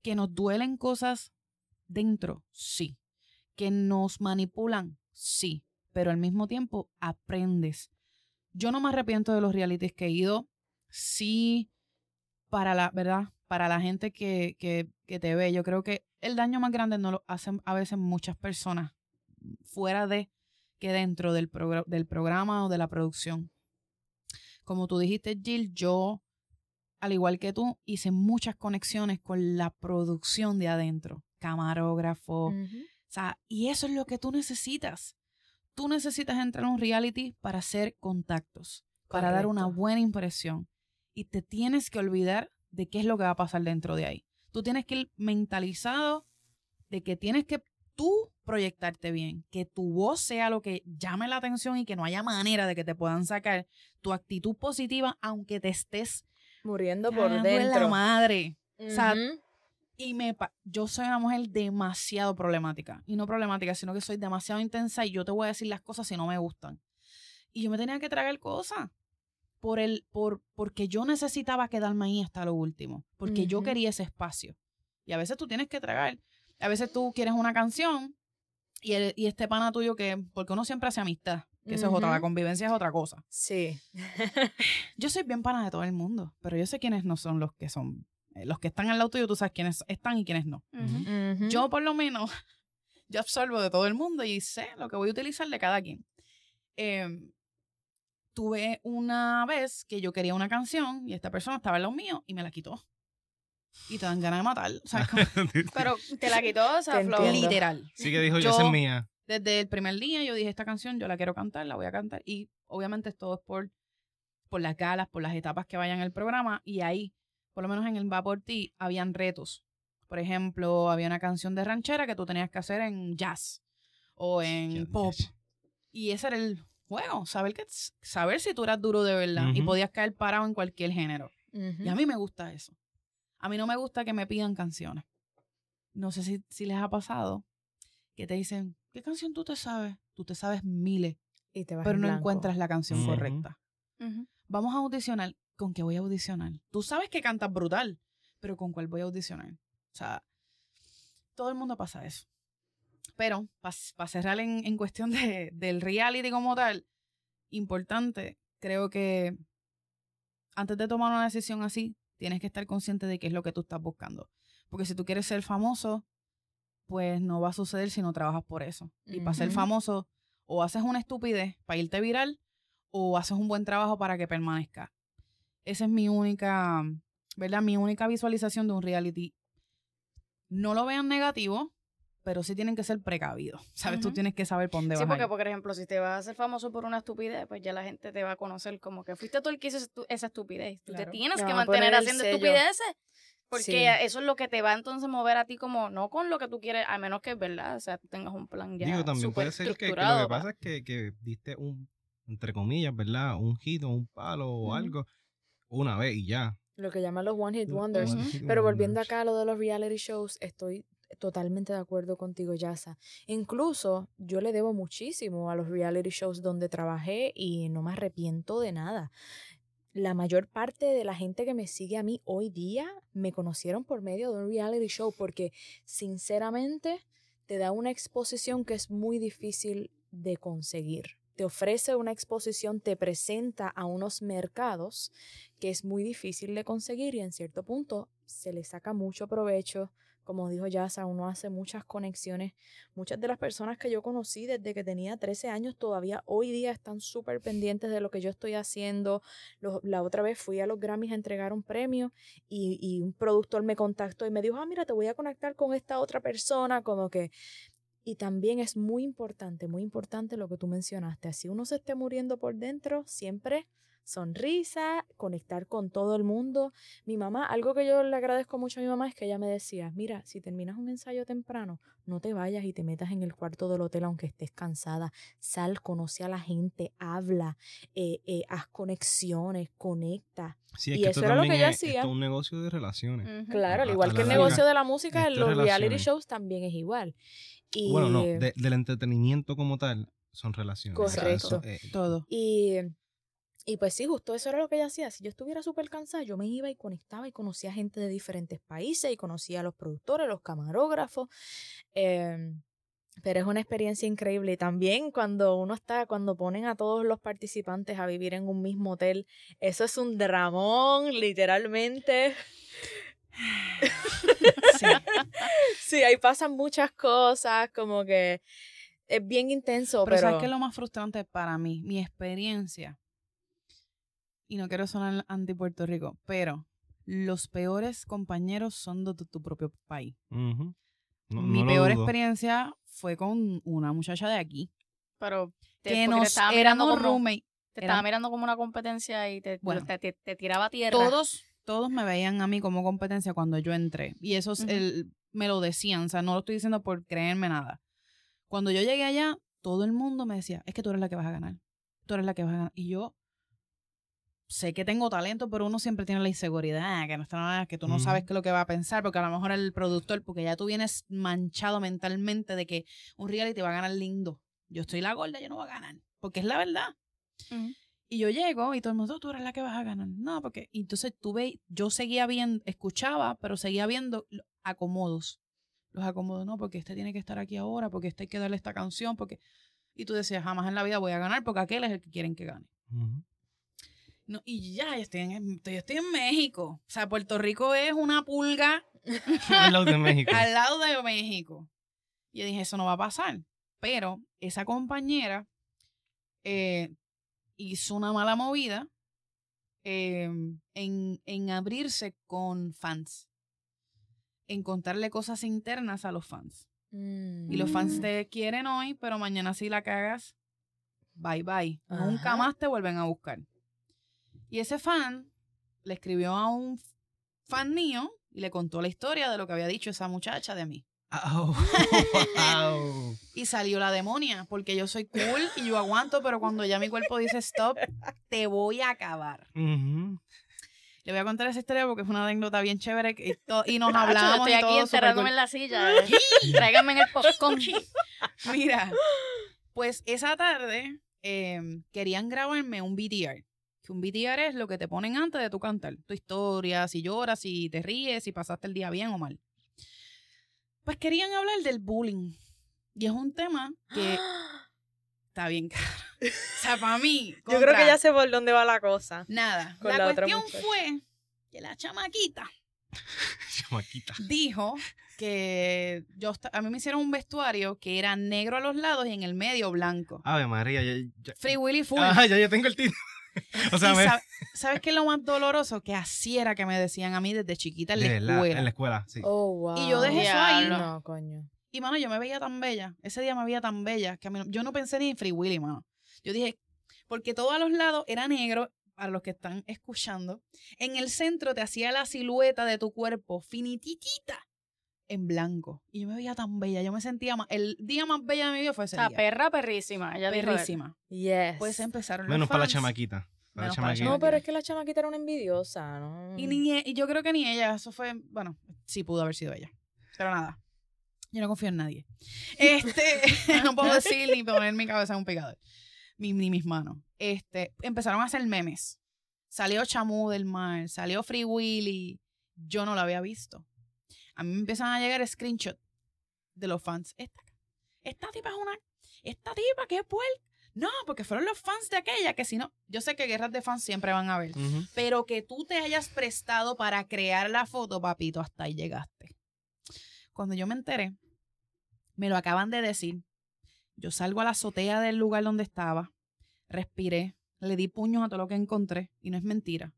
Que nos duelen cosas dentro, sí. Que nos manipulan, sí. Pero al mismo tiempo aprendes yo no me arrepiento de los realities que he ido. Sí, para la, ¿verdad? Para la gente que, que, que te ve, yo creo que el daño más grande no lo hacen a veces muchas personas fuera de que dentro del, del programa o de la producción. Como tú dijiste, Jill, yo, al igual que tú, hice muchas conexiones con la producción de adentro, camarógrafo, o sea, y eso es lo que tú necesitas tú necesitas entrar a un reality para hacer contactos, para dar una buena impresión. Y te tienes que olvidar de qué es lo que va a pasar dentro de ahí. Tú tienes que ir mentalizado de que tienes que tú proyectarte bien, que tu voz sea lo que llame la atención y que no haya manera de que te puedan sacar tu actitud positiva aunque te estés
muriendo por dentro. la
madre. O sea, y me yo soy una mujer demasiado problemática. Y no problemática, sino que soy demasiado intensa y yo te voy a decir las cosas si no me gustan. Y yo me tenía que tragar cosas. Por el, por, porque yo necesitaba quedarme ahí hasta lo último. Porque yo quería ese espacio. Y a veces tú tienes que tragar. A veces tú quieres una canción y, el, y este pana tuyo que, porque uno siempre hace amistad, que eso es otra, la convivencia es otra cosa.
Sí.
yo soy bien pana de todo el mundo, pero yo sé quiénes no son los que son los que están al lado tuyo, tú sabes quiénes están y quiénes no. Yo, por lo menos, [LAUGHS] yo absorbo de todo el mundo y sé lo que voy a utilizar de cada quien. Em, tuve una vez que yo quería una canción y esta persona estaba en lo mío y me la quitó. Y te dan ganas de matar. [LAUGHS]
Pero te la quitó, o sea,
literal.
Sí que dijo, yo, esa es mía.
Desde el primer día yo dije, esta canción yo la quiero cantar, la voy a cantar. Y obviamente todo es por, por las galas, por las etapas que vayan en el programa. Y ahí por lo menos en el Va por ti, habían retos. Por ejemplo, había una canción de ranchera que tú tenías que hacer en jazz o en pop. Y ese era el juego, saber, que, saber si tú eras duro de verdad y podías caer parado en cualquier género. Y a mí me gusta eso. A mí no me gusta que me pidan canciones. No sé si, si les ha pasado que te dicen, ¿qué canción tú te sabes? Tú te sabes miles, y te pero no encuentras la canción correcta. Vamos a audicionar. ¿Con qué voy a audicionar? Tú sabes que cantas brutal, pero ¿con cuál voy a audicionar? O sea, todo el mundo pasa eso. Pero para cerrar en, cuestión de, del reality como tal, importante, creo que antes de tomar una decisión así, tienes que estar consciente de qué es lo que tú estás buscando. Porque si tú quieres ser famoso, pues no va a suceder si no trabajas por eso. Y para ser famoso, o haces una estupidez para irte viral, o haces un buen trabajo para que permanezca. Esa es mi única, ¿verdad? Mi única visualización de un reality. No lo vean negativo, pero sí tienen que ser precavidos. [LAUGHS] ¿Sabes? Tú tienes que saber por dónde
sí, porque, por ejemplo, si te vas a hacer famoso por una estupidez, pues ya la gente te va a conocer como que fuiste tú el que hizo esa estupidez. Tú te tienes que mantener haciendo estupideces. Porque eso es lo que te va entonces mover a ti como, no con lo que tú quieres, a menos que, ¿verdad? O sea, tú tengas un plan ya
Digo, también puede ser que, lo que pasa es que, que diste un, entre comillas, ¿verdad? Un hit o un palo o algo una vez y ya.
Lo que llaman los One Hit Wonders. Pero volviendo acá a lo de los reality shows, estoy totalmente de acuerdo contigo, Yasa. Incluso yo le debo muchísimo a los reality shows donde trabajé y no me arrepiento de nada. La mayor parte de la gente que me sigue a mí hoy día me conocieron por medio de un reality show porque sinceramente te da una exposición que es muy difícil de conseguir. Te ofrece una exposición, te presenta a unos mercados que es muy difícil de conseguir y en cierto punto se le saca mucho provecho como dijo Yasa, uno hace muchas conexiones. Muchas de las personas que yo conocí desde que tenía 13 años todavía hoy día están súper pendientes de lo que yo estoy haciendo. la otra vez fui a los Grammys a entregar un premio y, y un productor me contactó y me dijo, ah, mira, te voy a conectar con esta otra persona, como que y también es muy importante, muy importante lo que tú mencionaste. Así uno se esté muriendo por dentro, siempre sonrisa, conectar con todo el mundo. Mi mamá, algo que yo le agradezco mucho a mi mamá es que ella me decía, mira, si terminas un ensayo temprano, no te vayas y te metas en el cuarto del hotel aunque estés cansada. Sal, conoce a la gente, habla, eh, eh, haz conexiones, conecta. y eso era lo que ella hacía.
Es un negocio de relaciones.
Claro, al igual que el negocio de la música, los reality shows también es igual.
Y, bueno, no, del entretenimiento como tal son relaciones.
Correcto.
Eh, todo.
Y y pues sí, justo eso era lo que ella hacía. Si yo estuviera súper cansada, yo me iba y conectaba y conocía gente de diferentes países y conocía a los productores, los camarógrafos. Em, pero es una experiencia increíble. Y también cuando uno está, cuando ponen a todos los participantes a vivir en un mismo hotel, eso es un dramón, literalmente. Sí. [LAUGHS] sí, ahí pasan muchas cosas, como que es bien intenso. Pero, pero...
¿sabes qué es lo más frustrante para mí? Mi experiencia y no quiero sonar anti Puerto Rico, pero los peores compañeros son de tu, propio país. Mi peor experiencia fue con una muchacha de aquí.
Pero que nos estaba mirando como, Te estaba mirando como una competencia y te, te, tiraba tierra.
Todos, todos me veían a mí como competencia cuando yo entré. Y eso me lo decían. O sea, no lo estoy diciendo por creerme nada. Cuando yo llegué allá, todo el mundo me decía, es que tú eres la que vas a ganar. Tú eres la que vas a ganar. Y yo, sé que tengo talento, pero uno siempre tiene la inseguridad, que no está que tú no sabes qué es lo que va a pensar, porque a lo mejor el productor, porque ya tú vienes manchado mentalmente de que un reality va a ganar lindo. Yo estoy la gorda, yo no voy a ganar, porque es la verdad. Y yo llego y todo el mundo, tú eres la que vas a ganar. No, porque entonces tuve, yo seguía viendo, escuchaba, pero seguía viendo acomodos. Los acomodos, no, porque este tiene que estar aquí ahora, porque este hay que darle esta canción, porque... Y tú decías, jamás en la vida voy a ganar porque aquel es el que quieren que gane. No, y ya, estoy en, estoy, en México. O sea, Puerto Rico es una pulga. [LAUGHS]
al lado de México. [LAUGHS]
al lado de México. Y yo dije, eso no va a pasar. Pero esa compañera eh, hizo una mala movida em, en, en abrirse con fans. En contarle cosas internas a los fans. Y los fans mm. te quieren hoy, pero mañana si la cagas, bye bye. Nunca más te vuelven a buscar. Y ese fan le escribió a un fan mío y le contó la historia de lo que había dicho esa muchacha de mí. [LAUGHS] y salió la demonia, porque yo soy cool y yo aguanto, pero cuando ya mi cuerpo dice stop, te voy a acabar. Le voy a contar esa historia porque es una anécdota bien chévere y, nos hablamos.
estoy aquí enterrándome en la silla. Tráigame en el popcorn.
Mira, pues esa tarde em, querían grabarme un VTR. Que un BTR es lo que te ponen antes de tu cantar. Tu historia, si lloras, si te ríes, si pasaste el día bien o mal. Pues querían hablar del bullying. Y es un tema que [GASPS] está bien caro. O sea, para mí. [LAUGHS]
Yo creo que ya sé por dónde va la cosa.
Nada. la, cuestión fue que la chamaquita dijo que yo a mí me hicieron un vestuario que era negro a los lados y en el medio blanco.
Ave María,
Free Willy Full.
Ah, ya yo tengo el título. [LAUGHS]
o sea, ¿sabes qué es lo más doloroso? Que así era que me decían a mí desde chiquita en la escuela.
en la escuela, sí.
Oh, wow.
Y yo dejé eso ahí.
No, coño.
Y, mano, yo me veía tan bella. Ese día me veía tan bella que a mí, yo no pensé ni en Free Willy, mano. Yo dije, porque todo a los lados era negro, para los que están escuchando. En el centro te hacía la silueta de tu cuerpo finititita en blanco. Y yo me veía tan bella. Yo me sentía más. El día más bella de mi vida fue ese
La perra perrísima. Ella
perrísima.
Yes.
Pues empezaron
Menos
para
la chamaquita. Para la chamaquita.
No, pero es que la chamaquita era una envidiosa, ¿no?
Y, ni, e, y yo creo que ni ella. Eso fue. Bueno, sí pudo haber sido ella. Pero nada. Yo no confío en nadie. Este. [LAUGHS] no puedo decir ni poner mi cabeza en un picador. Ni, ni mis manos. Este. Empezaron a hacer memes. Salió Chamu del Mar. Salió Free Willy. Yo no la había visto a mí me empiezan a llegar screenshots de los fans. Esta, esta tipa es una. Esta tipa, qué puerca. No, porque fueron los fans de aquella, que si no, yo sé que guerras de fans siempre van a haber, pero que tú te hayas prestado para crear la foto, papito, hasta ahí llegaste. Cuando yo me enteré, me lo acaban de decir. Yo salgo a la azotea del lugar donde estaba, respiré, le di puños a todo lo que encontré, y no es mentira.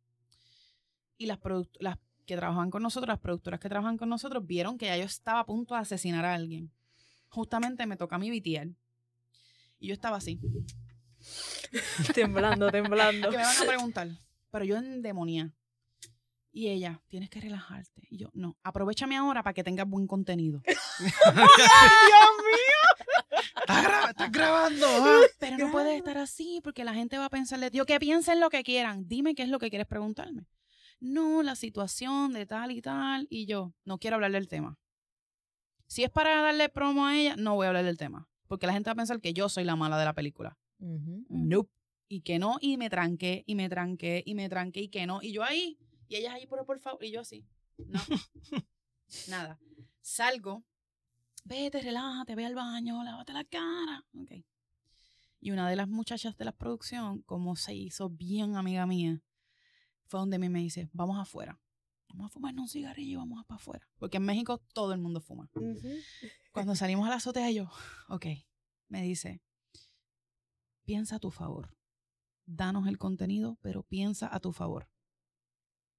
Y las, las que trabajan con nosotros, las productoras que trabajan con nosotros, vieron que ya yo estaba a punto de asesinar a alguien. Justamente me toca mi BTR. Y yo estaba así. [LAUGHS]
temblando, temblando.
Que me van a preguntar. Pero yo en demonía. Y ella, tienes que relajarte. Y yo, no, aprovechame ahora para que tengas buen contenido. [LAUGHS]
¡Dios mío! Estás, grabando. ¿ah?
Pero no puedes estar así porque la gente va a pensarle, yo que piensen lo que quieran. Dime qué es lo que quieres preguntarme no, la situación de tal y tal, y yo no quiero hablar del tema. Si es para darle promo a ella, no voy a hablar del tema, porque la gente va a pensar que yo soy la mala de la película. Nope. Y que no, y me tranqué, y me tranqué, y me tranqué, y que no. Y yo ahí, y ella ahí, por, por favor, y yo así. No. [LAUGHS] Nada. Salgo, vete, relájate, ve al baño, lávate la cara. Ok. Y una de las muchachas de la producción, como se hizo bien amiga mía, fue donde a mí me dice, vamos afuera. Vamos a fumarnos un cigarrillo y vamos para afuera. Porque en México todo el mundo fuma. Cuando salimos a la azotea, yo, ok, me dice, piensa a tu favor. Danos el contenido, pero piensa a tu favor.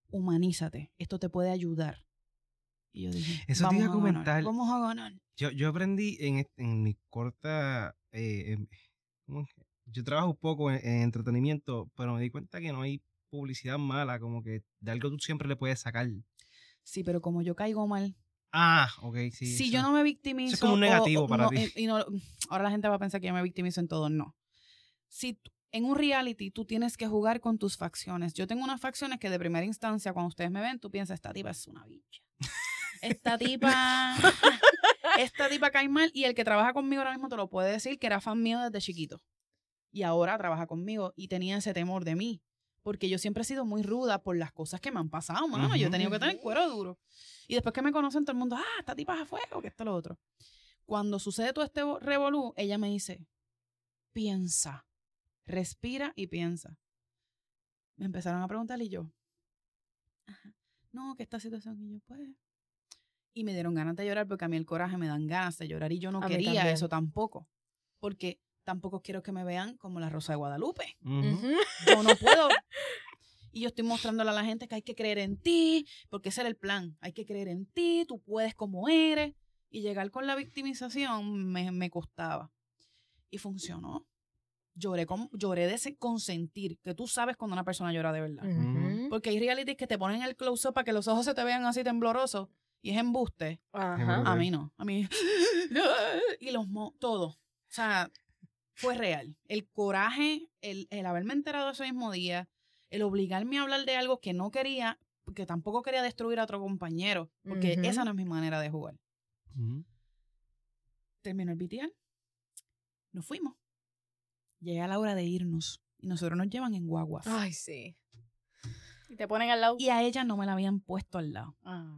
Humanízate. Esto te puede ayudar. Y yo dije,
Eso vamos te iba a comentar.
Vamos a ganar.
Yo, yo aprendí en, en mi corta... Eh, yo trabajo un poco en, entretenimiento, pero me di cuenta que no hay publicidad mala, como que de algo tú siempre le puedes sacar.
Sí, pero como yo caigo mal.
Ah, ok, sí.
Si yo no me victimizo.
es como un negativo para ti.
Y, no, ahora la gente va a pensar que yo me victimizo en todo. No. Si en un reality tú tienes que jugar con tus facciones. Yo tengo unas facciones que de primera instancia, cuando ustedes me ven, tú piensas, esta tipa es una bicha. Esta tipa. [LAUGHS] esta tipa cae mal. Y el que trabaja conmigo ahora mismo te lo puede decir que era fan mío desde chiquito. Y ahora trabaja conmigo y tenía ese temor de mí porque yo siempre he sido muy ruda por las cosas que me han pasado, mano. Yo he tenido que tener cuero duro. Y después que me conocen todo el mundo, ah, esta tipa es a fuego, que esto lo otro. Cuando sucede todo este revolú, ella me dice, piensa, respira y piensa. Me empezaron a preguntar y yo, no, que esta situación, y yo, pues... Y me dieron ganas de llorar porque a mí el coraje me dan ganas de llorar y yo no quería eso tampoco. Porque tampoco quiero que me vean como la Rosa de Guadalupe. Yo no puedo. [LAUGHS] Y yo estoy mostrándole a la gente que hay que creer en ti, porque ese era el plan. Hay que creer en ti, tú puedes como eres. Y llegar con la victimización me, me costaba. Y funcionó. Lloré, con, lloré de ese consentir, que tú sabes cuando una persona llora de verdad. Porque hay realities que te ponen el close-up para que los ojos se te vean así temblorosos y es embuste. A mí no. A mí. [LAUGHS] y los todo. O sea, fue real. El coraje, el, haberme enterado ese mismo día, el obligarme a hablar de algo que no quería, porque tampoco quería destruir a otro compañero, porque esa no es mi manera de jugar. Terminó el BTL. Nos fuimos. Llega la hora de irnos y nosotros nos llevan en guaguas.
Ay, sí.
Y te ponen al lado.
Y a ella no me la habían puesto al lado. Ah.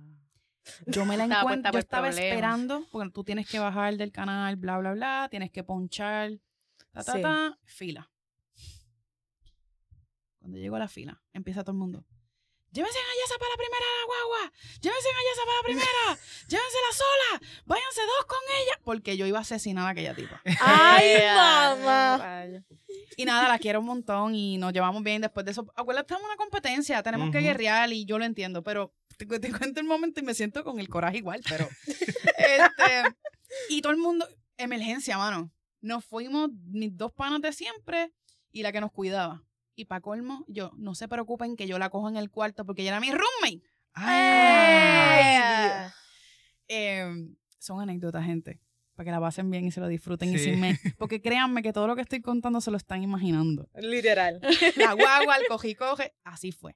Yo me la [LAUGHS] encuentro, yo estaba esperando, porque tú tienes que bajar del canal, bla, bla, bla, tienes que ponchar Ta, ta, ta, fila. Cuando llego a la fila, empieza todo el mundo. llévense a Yasa para la primera guagua, llévense a Yasa para la primera, [LAUGHS] llévensela sola, váyanse dos con ella, porque yo iba a asesinar a aquella tipa. [LAUGHS]
¡Ay, mamá!
Y nada, la quiero un montón y nos llevamos bien después de eso. Abuela, estamos en una competencia, tenemos que guerrear y yo lo entiendo, pero te, cuento el momento y me siento con el coraje igual, pero... [LAUGHS] este, y todo el mundo, emergencia, mano. Nos fuimos mis dos panas de siempre y la que nos cuidaba. Y para colmo, yo, no se preocupen que yo la cojo en el cuarto porque ella era mi roommate. ¡Ay! Em, son anécdotas, gente. Para que la pasen bien y se lo disfruten y sin me. [LAUGHS] Porque créanme que todo lo que estoy contando se lo están imaginando.
Literal.
La [LAUGHS] guagua, el cogí coge, así fue.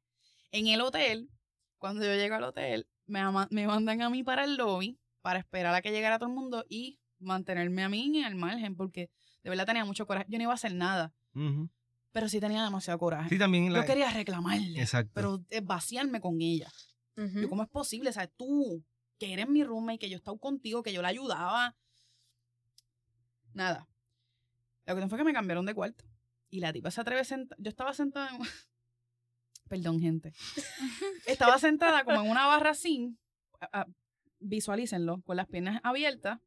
En el hotel, cuando yo llego al hotel, me, me mandan a mí para el lobby para esperar a que llegara todo el mundo y mantenerme a mí en el margen, porque de verdad tenía mucho coraje. Yo no iba a hacer nada. Pero sí tenía demasiado coraje.
Sí, también
Yo quería reclamarle.
Exacto.
Pero vaciarme con ella. ¿Cómo es posible? O sea, tú, que eres mi roommate, que yo estaba contigo, que yo la ayudaba. Nada. Lo que fue que me cambiaron de cuarto. Y la tipa se atreve a sentar. Yo estaba sentada en... [LAUGHS] Perdón, gente. [LAUGHS] estaba sentada como en una barra así. visualícenlo, con las piernas abiertas.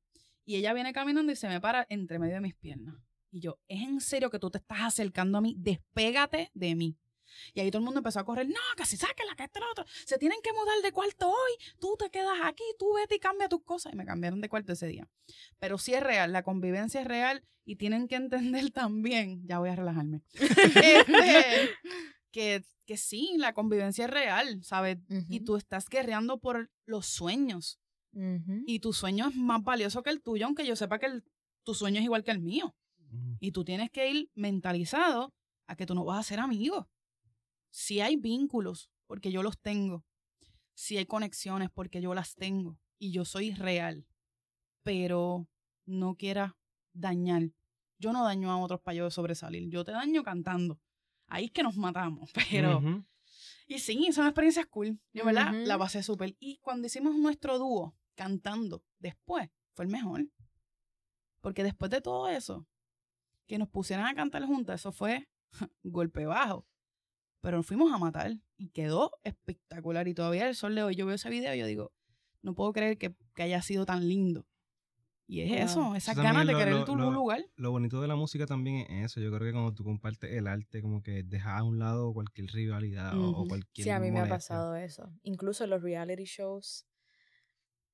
Y ella viene caminando y se me para entre medio de mis piernas. Y yo, ¿es en serio que tú te estás acercando a mí? Despégate de mí. Y ahí todo el mundo empezó a correr, no, que si sáquela, que este lo otro. Se tienen que mudar de cuarto hoy. Tú te quedas aquí, tú vete y cambia tus cosas. Y me cambiaron de cuarto ese día. Pero sí es real, la convivencia es real y tienen que entender [LAUGHS] también, ya voy a relajarme, [LAUGHS] este, que, que sí, la convivencia es real, ¿sabes? Y tú estás guerreando por los sueños. Y tu sueño es más valioso que el tuyo, aunque yo sepa que tu sueño es igual que el mío. Y tú tienes que ir mentalizado a que tú no vas a ser amigo. Si hay vínculos, porque yo los tengo. Si hay conexiones, porque yo las tengo. Y yo soy real. Pero no quieras dañar. Yo no daño a otros para yo sobresalir. Yo te daño cantando. Ahí es que nos matamos. [LAUGHS] Pero. Y sí, son experiencias cool. Yo, ¿verdad? La pasé súper. Y cuando hicimos nuestro dúo, cantando después, fue el mejor. Porque después de todo eso, que nos pusieran a cantar juntas, eso fue [LAUGHS] golpe bajo. Pero nos fuimos a matar y quedó espectacular. Y todavía el sol de hoy, yo veo ese video y yo digo, no puedo creer que, haya sido tan lindo. Y es eso, esas ganas de querer tu lugar.
Lo bonito de la música también es eso. Yo creo que cuando tú compartes el arte, como que dejas a un lado cualquier rivalidad o, cualquier.
Sí, a mí me ha pasado eso. Incluso en los reality shows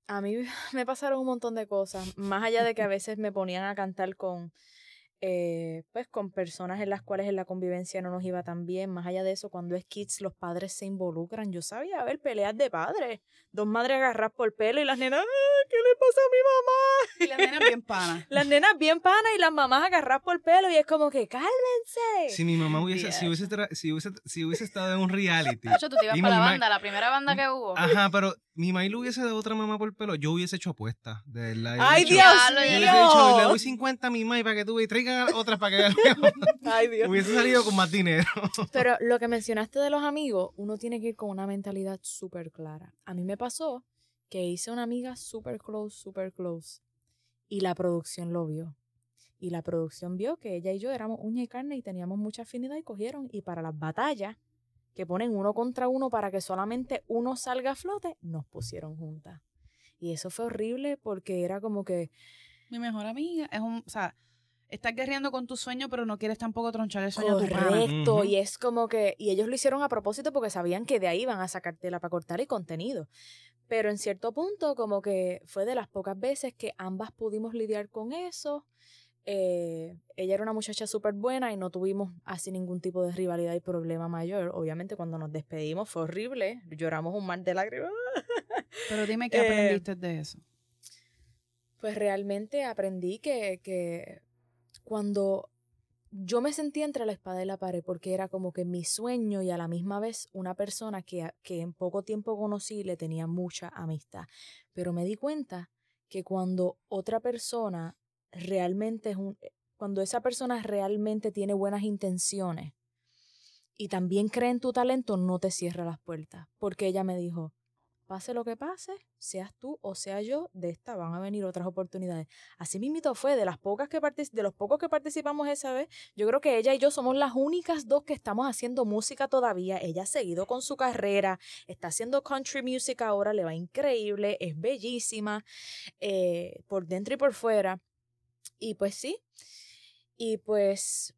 a mí [LAUGHS] me pasaron un montón de cosas, más allá de que a veces me ponían a cantar con, eh, pues, con personas en las cuales en la convivencia no nos iba tan bien, más allá de eso, cuando es kids los padres se involucran, yo sabía ver peleas de padres, dos madres agarradas por pelo y las nenas, ¿qué le pasa a mi mamá?
Y las nenas bien panas. [LAUGHS]
las nenas bien panas y las mamás agarradas por pelo y es como que, cálmense.
Si mi mamá hubiese, si hubiese, si hubiese, si hubiese estado en un reality. De
hecho, tú te ibas para la banda, la primera banda que hubo.
Ajá, pero mi mamá le hubiese dado otra mamá por pelo, yo hubiese hecho apuestas. De
verdad. ¡Ay, Dios mío!
Yo le hubiese dicho, le doy 50 a mi mamá para que tú y otras para que vean. [LAUGHS] Ay, Dios. Hubiese salido con más dinero. [LAUGHS]
Pero lo que mencionaste de los amigos, uno tiene que ir con una mentalidad súper clara. A mí me pasó que hice una amiga super close, super close. Y la producción lo vio. Y la producción vio que ella y yo éramos uña y carne y teníamos mucha afinidad y cogieron. Y para las batallas, que ponen uno contra uno para que solamente uno salga a flote, nos pusieron juntas. Y eso fue horrible porque era como que...
Mi mejor amiga es un... O sea, estás guerreando con tu sueño, pero no quieres tampoco tronchar el sueño
Correcto, a tu Correcto, y es como que... Y ellos lo hicieron a propósito porque sabían que de ahí iban a sacar tela para cortar y contenido. Pero en cierto punto, como que fue de las pocas veces que ambas pudimos lidiar con eso. Eh, ella era una muchacha súper buena y no tuvimos así ningún tipo de rivalidad y problema mayor. Obviamente cuando nos despedimos fue horrible, lloramos un mar de lágrimas. [LAUGHS]
Pero dime qué aprendiste eh, de eso.
Pues realmente aprendí que, que cuando yo me sentía entre la espada y la pared porque era como que mi sueño y a la misma vez una persona que, que en poco tiempo conocí le tenía mucha amistad. Pero me di cuenta que cuando otra persona realmente es un, eh, cuando esa persona realmente tiene buenas intenciones y también cree en tu talento, no te cierra las puertas. Porque ella me dijo, pase lo que pase, seas tú o sea yo, de esta van a venir otras oportunidades. Así mismito fue, de las pocas que de los pocos que participamos esa vez, yo creo que ella y yo somos las únicas dos que estamos haciendo música todavía. Ella ha seguido con su carrera, está haciendo country music ahora, le va increíble, es bellísima, eh, por dentro y por fuera. Y pues sí, y pues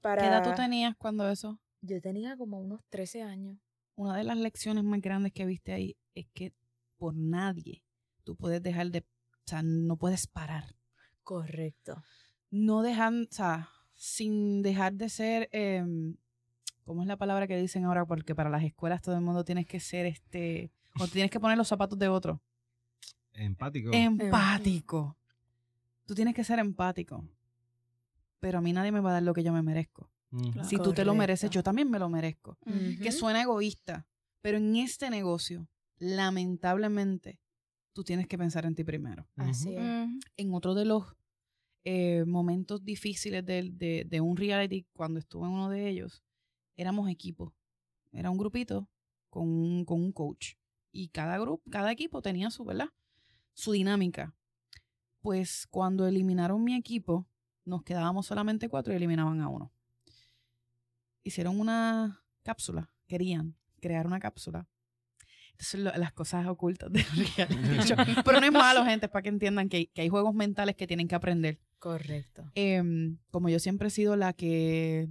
para...
¿Qué edad tú tenías cuando eso?
Yo tenía como unos 13 años.
Una de las lecciones más grandes que viste ahí es que por nadie tú puedes dejar de, o sea, no puedes parar.
Correcto.
No dejan, o sea, sin dejar de ser, eh, ¿cómo es la palabra que dicen ahora? Porque para las escuelas todo el mundo tienes que ser, este, o [LAUGHS] tienes que poner los zapatos de otro.
Empático.
Empático. Tú tienes que ser empático. Pero a mí nadie me va a dar lo que yo me merezco. Si tú te lo mereces, yo también me lo merezco. Que suena egoísta, pero en este negocio, lamentablemente, tú tienes que pensar en ti primero.
Así es.
En otro de los eh, momentos difíciles de, de, un reality, cuando estuve en uno de ellos, éramos equipo. Era un grupito con un, con un coach. Y cada grupo, cada equipo tenía su, ¿verdad? Su dinámica. Pues cuando eliminaron mi equipo, nos quedábamos solamente cuatro y eliminaban a uno hicieron una cápsula, querían crear una cápsula. Entonces, las cosas ocultas de reality [LAUGHS] Pero no es malo, gente, es para que entiendan que, hay juegos mentales que tienen que aprender.
Correcto.
Em, como yo siempre he sido la que,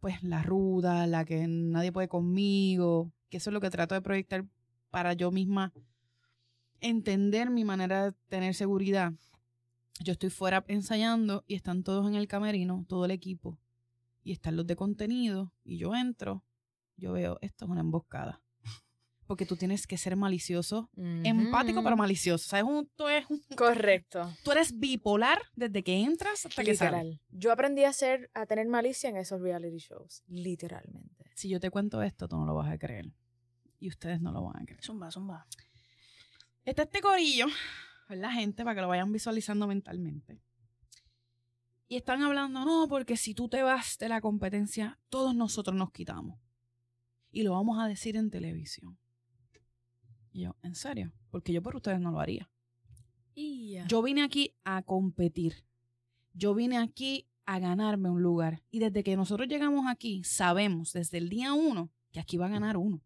pues, la ruda, la que nadie puede conmigo, que eso es lo que trato de proyectar para yo misma entender mi manera de tener seguridad. Yo estoy fuera ensayando y están todos en el camerino, todo el equipo y están los de contenido y yo entro, yo veo, esto es una emboscada. Porque tú tienes que ser malicioso, empático pero malicioso. ¿Sabes? Un, tú eres
Correcto.
Tú eres bipolar desde que entras hasta que sales.
Yo aprendí a ser, a tener malicia en esos reality shows, literalmente.
Si yo te cuento esto, tú no lo vas a creer. Y ustedes no lo van a creer.
Zumba, zumba.
Está este corillo, la gente, para que lo vayan visualizando mentalmente. Y están hablando, no, porque si tú te vas de la competencia, todos nosotros nos quitamos. Y lo vamos a decir en televisión. Y yo, ¿en serio? Porque yo por ustedes no lo haría. Yo vine aquí a competir. Yo vine aquí a ganarme un lugar. Y desde que nosotros llegamos aquí, sabemos desde el día uno que aquí va a ganar uno.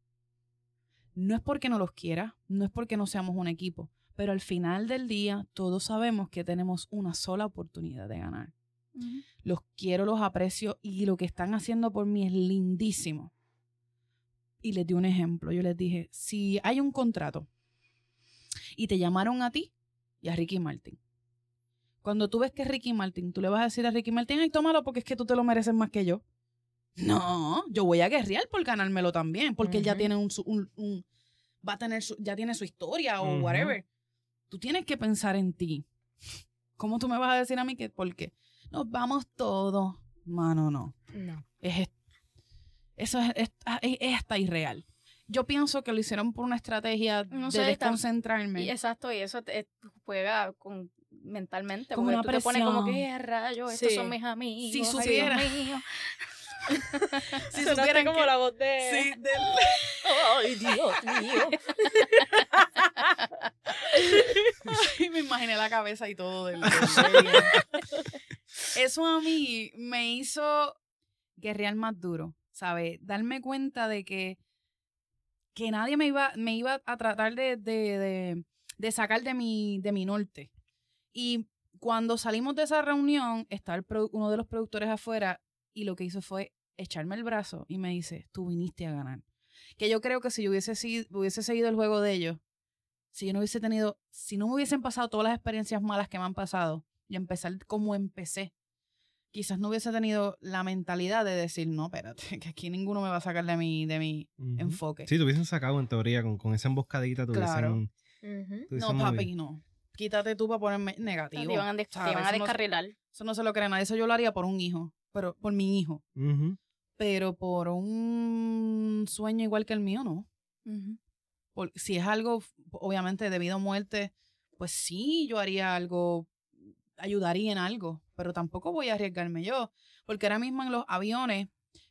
No es porque no los quiera, no es porque no seamos un equipo, pero al final del día todos sabemos que tenemos una sola oportunidad de ganar. Los quiero, los aprecio y lo que están haciendo por mí es lindísimo. Y les di un ejemplo. Yo les dije, si hay un contrato y te llamaron a ti y a Ricky Martin. Cuando tú ves que es Ricky Martin, tú le vas a decir a Ricky Martin, ay, tómalo porque es que tú te lo mereces más que yo. No, yo voy a guerrear por ganármelo también, porque él ya tiene un, va a tener ya tiene su historia o whatever. Tú tienes que pensar en ti. ¿Cómo tú me vas a decir a mí que por qué? nos vamos todos. Mano, no.
No.
Es, eso es, es, hasta irreal. Yo pienso que lo hicieron por una estrategia de desconcentrarme.
exacto, y eso te, juega con mentalmente. Como una tú te pones como que rayo, estos son mis amigos.
Si supiera. [LAUGHS] [LAUGHS]
si supieran como la voz de.
Sí, del... [LAUGHS]
Ay, Dios mío.
Ay, me imaginé la cabeza y todo del eso a mí me hizo guerrear más duro, ¿sabes? Darme cuenta de que, que nadie me iba, me iba a tratar de, de, de, sacar de mi, de mi norte. Y cuando salimos de esa reunión, estaba uno de los productores afuera y lo que hizo fue echarme el brazo y me dice, tú viniste a ganar. Que yo creo que si yo hubiese, sido, hubiese seguido el juego de ellos, si yo no hubiese tenido, si no me hubiesen pasado todas las experiencias malas que me han pasado y empezar como empecé, quizás no hubiese tenido la mentalidad de decir, no, espérate, [LAUGHS] que aquí ninguno me va a sacar de mi, de mi enfoque.
Sí, te hubiesen sacado en teoría con, con esa emboscadita,
claro. No, papi, no. Quítate tú para ponerme negativo. Te
iban a, descarrilar.
eso no se lo cree nadie. Eso yo lo haría por un hijo, pero por mi hijo. Pero por un sueño igual que el mío, no. si es algo, obviamente, debido a muerte, pues sí, yo haría algo, ayudaría en algo pero tampoco voy a arriesgarme yo, porque ahora mismo en los aviones,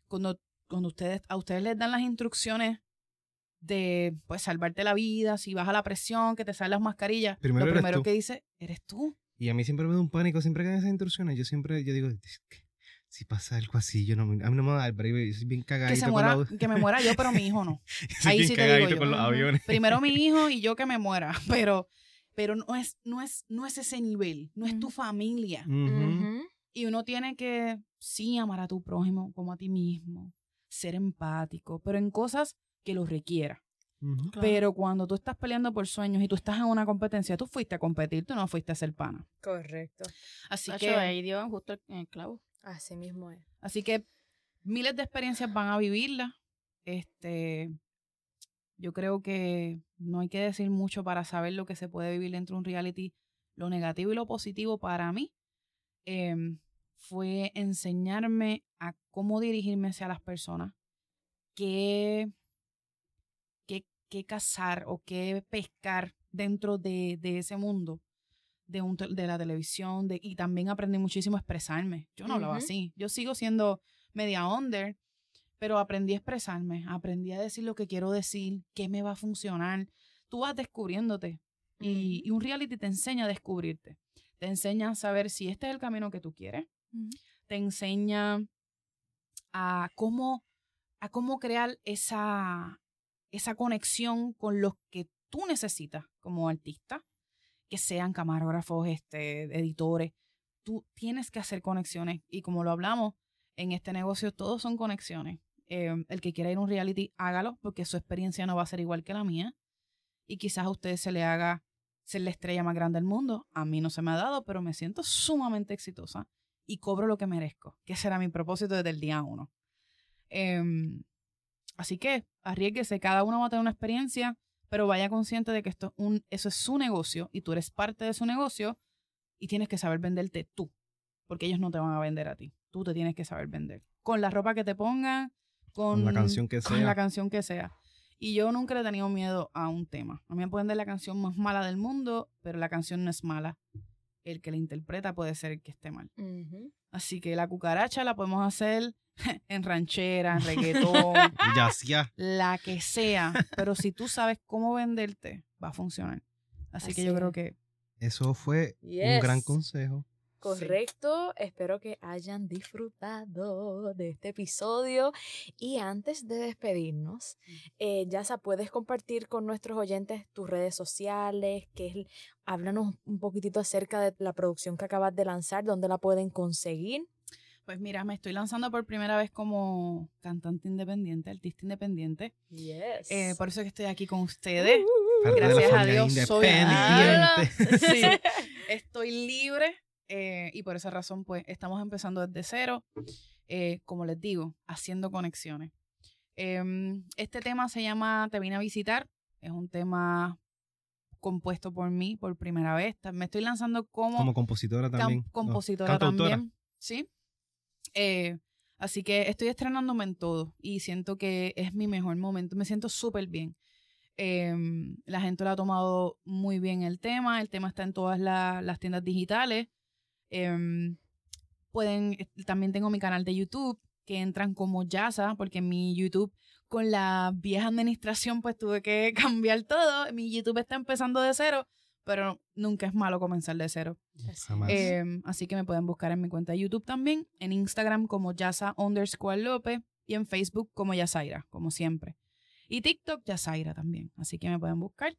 cuando, cuando ustedes, a ustedes les dan las instrucciones de pues salvarte la vida, si baja la presión, que te salen las mascarillas, lo primero que dice, eres tú.
Y a mí siempre me da un pánico, siempre que hay esas instrucciones, yo siempre, yo digo, si pasa algo así, yo no, a mí no me va a dar yo soy bien cagadito.
Que, muera, que me muera yo, pero mi hijo no. [LAUGHS] Ahí sí te digo yo. aviones. Primero mi hijo y yo que me muera, [LAUGHS] pero, pero no, es, no, es, no es ese nivel, no es tu familia. Y uno tiene que, sí, amar a tu prójimo como a ti mismo, ser empático, pero en cosas que lo requiera. Pero cuando tú estás peleando por sueños y tú estás en una competencia, tú fuiste a competir, tú no fuiste a ser pana.
Correcto.
Así que ahí dio justo el clavo.
Así mismo es.
Así que miles de experiencias van a vivirla. Este, yo creo que no hay que decir mucho para saber lo que se puede vivir dentro de un reality. Lo negativo y lo positivo para mí em, fue enseñarme a cómo dirigirme hacia las personas, qué, qué, cazar o qué pescar dentro de, ese mundo de, un, de la televisión de, y también aprendí muchísimo a expresarme. Yo no hablaba así. Yo sigo siendo media under, pero aprendí a expresarme, aprendí a decir lo que quiero decir, qué me va a funcionar. Tú vas descubriéndote y, y, un reality te enseña a descubrirte. Te enseña a saber si este es el camino que tú quieres. Te enseña a cómo, a cómo crear esa, esa conexión con los que tú necesitas como artista, que sean camarógrafos, este, editores. Tú tienes que hacer conexiones y como lo hablamos, en este negocio todos son conexiones. Em, el que quiera ir a un reality, hágalo porque su experiencia no va a ser igual que la mía. Y quizás a usted se le haga ser la estrella más grande del mundo. A mí no se me ha dado, pero me siento sumamente exitosa y cobro lo que merezco, que será mi propósito desde el día uno. Em, así que arriesguese, cada uno va a tener una experiencia, pero vaya consciente de que esto un, eso es su negocio y tú eres parte de su negocio y tienes que saber venderte tú, porque ellos no te van a vender a ti. Tú te tienes que saber vender. Con la ropa que te pongan, con,
la canción que sea.
la canción que sea. Y yo nunca he tenido miedo a un tema. A mí me pueden dar la canción más mala del mundo, pero la canción no es mala el que la interpreta puede ser el que esté mal. Así que la cucaracha la podemos hacer [LAUGHS] en ranchera, en [LAUGHS] reggaetón,
ya
la que sea. [LAUGHS] Pero si tú sabes cómo venderte, va a funcionar. Así, que yo creo que...
Eso fue un gran consejo.
Correcto, espero que hayan disfrutado de este episodio y antes de despedirnos, eh, Yasa, puedes compartir con nuestros oyentes tus redes sociales, que es, háblanos un poquitito acerca de la producción que acabas de lanzar, dónde la pueden conseguir.
Pues mira, me estoy lanzando por primera vez como cantante independiente, artista independiente.
Yes.
Eh, por eso es que estoy aquí con ustedes. Gracias a Dios soy independiente. [LAUGHS] sí, estoy libre eh, y por esa razón, pues, estamos empezando desde cero, eh, como les digo, haciendo conexiones. Em, este tema se llama Te vine a visitar. Es un tema compuesto por mí por primera vez. Me estoy lanzando como...
Como compositora también.
compositora también. Sí. Eh, así que estoy estrenándome en todo y siento que es mi mejor momento. Me siento súper bien. Em, la gente lo ha tomado muy bien el tema. El tema está en todas las tiendas digitales. Em, pueden, eh, también tengo mi canal de YouTube que entran como Yasa, porque mi YouTube con la vieja administración pues tuve que [LAUGHS] cambiar todo. Mi YouTube está empezando de cero, pero nunca es malo comenzar de cero. Em, así que me pueden buscar en mi cuenta de YouTube también, en Instagram como Yasa underscore López y en Facebook como Yasaira, como siempre. Y TikTok Yasaira también, así que me pueden buscar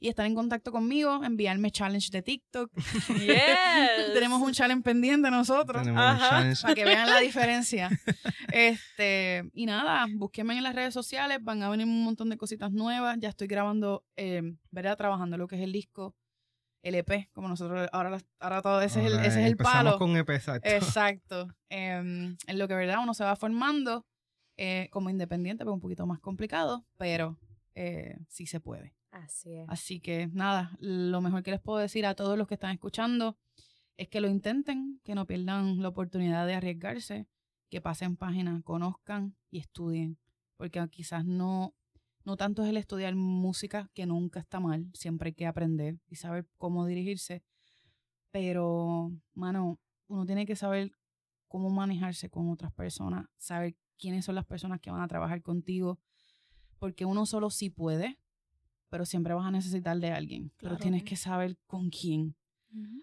y estar en contacto conmigo, enviarme challenge de TikTok. [LAUGHS] [LAUGHS]
Yes.
Tenemos un challenge pendiente nosotros. Para que vean la [LAUGHS] diferencia. este, y nada, búsquenme en las redes sociales, van a venir un montón de cositas nuevas. Ya estoy grabando, eh, ¿verdad? Trabajando lo que es el disco. El EP, como nosotros ahora, ahora todo ese es el, ese es el palo.
con EP, exacto.
Exacto. Em, en lo que verdad uno se va formando eh, como independiente, pero un poquito más complicado, pero eh, sí se puede.
Así es.
Así que nada, lo mejor que les puedo decir a todos los que están escuchando es que lo intenten, que no pierdan la oportunidad de arriesgarse, que pasen páginas, conozcan y estudien, porque quizás no, no tanto es el estudiar música, que nunca está mal, siempre hay que aprender y saber cómo dirigirse, pero, mano, uno tiene que saber cómo manejarse con otras personas, saber quiénes son las personas que van a trabajar contigo, porque uno solo sí puede, pero siempre vas a necesitar de alguien. Pero tienes que saber con quién.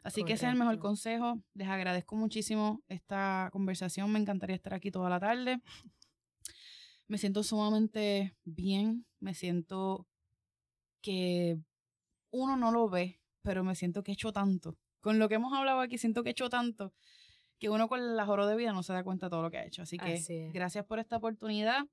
Así que ese es el mejor consejo. Les agradezco muchísimo esta conversación. Me encantaría estar aquí toda la tarde. Me siento sumamente bien. Me siento que uno no lo ve, pero me siento que he hecho tanto. Con lo que hemos hablado aquí, siento que he hecho tanto que uno con la joro de vida no se da cuenta de todo lo que ha hecho. Así que gracias por esta oportunidad.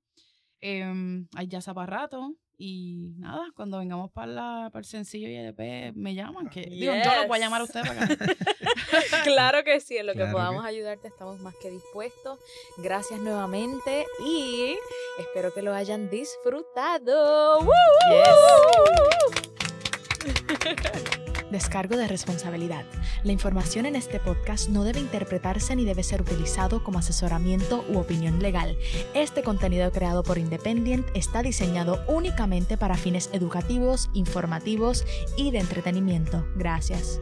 Eh, hay ya rato. Y nada, cuando vengamos para, la, para el sencillo y el EP, me llaman. Que, Digo, yo lo voy a llamar a usted para acá. [LAUGHS]
claro que sí, en lo que podamos ayudarte estamos más que dispuestos. Gracias nuevamente y espero que lo hayan disfrutado. [LAUGHS] Descargo de responsabilidad. La información en este podcast no debe interpretarse ni debe ser utilizado como asesoramiento u opinión legal. Este contenido creado por Independent está diseñado únicamente para fines educativos, informativos y de entretenimiento. Gracias.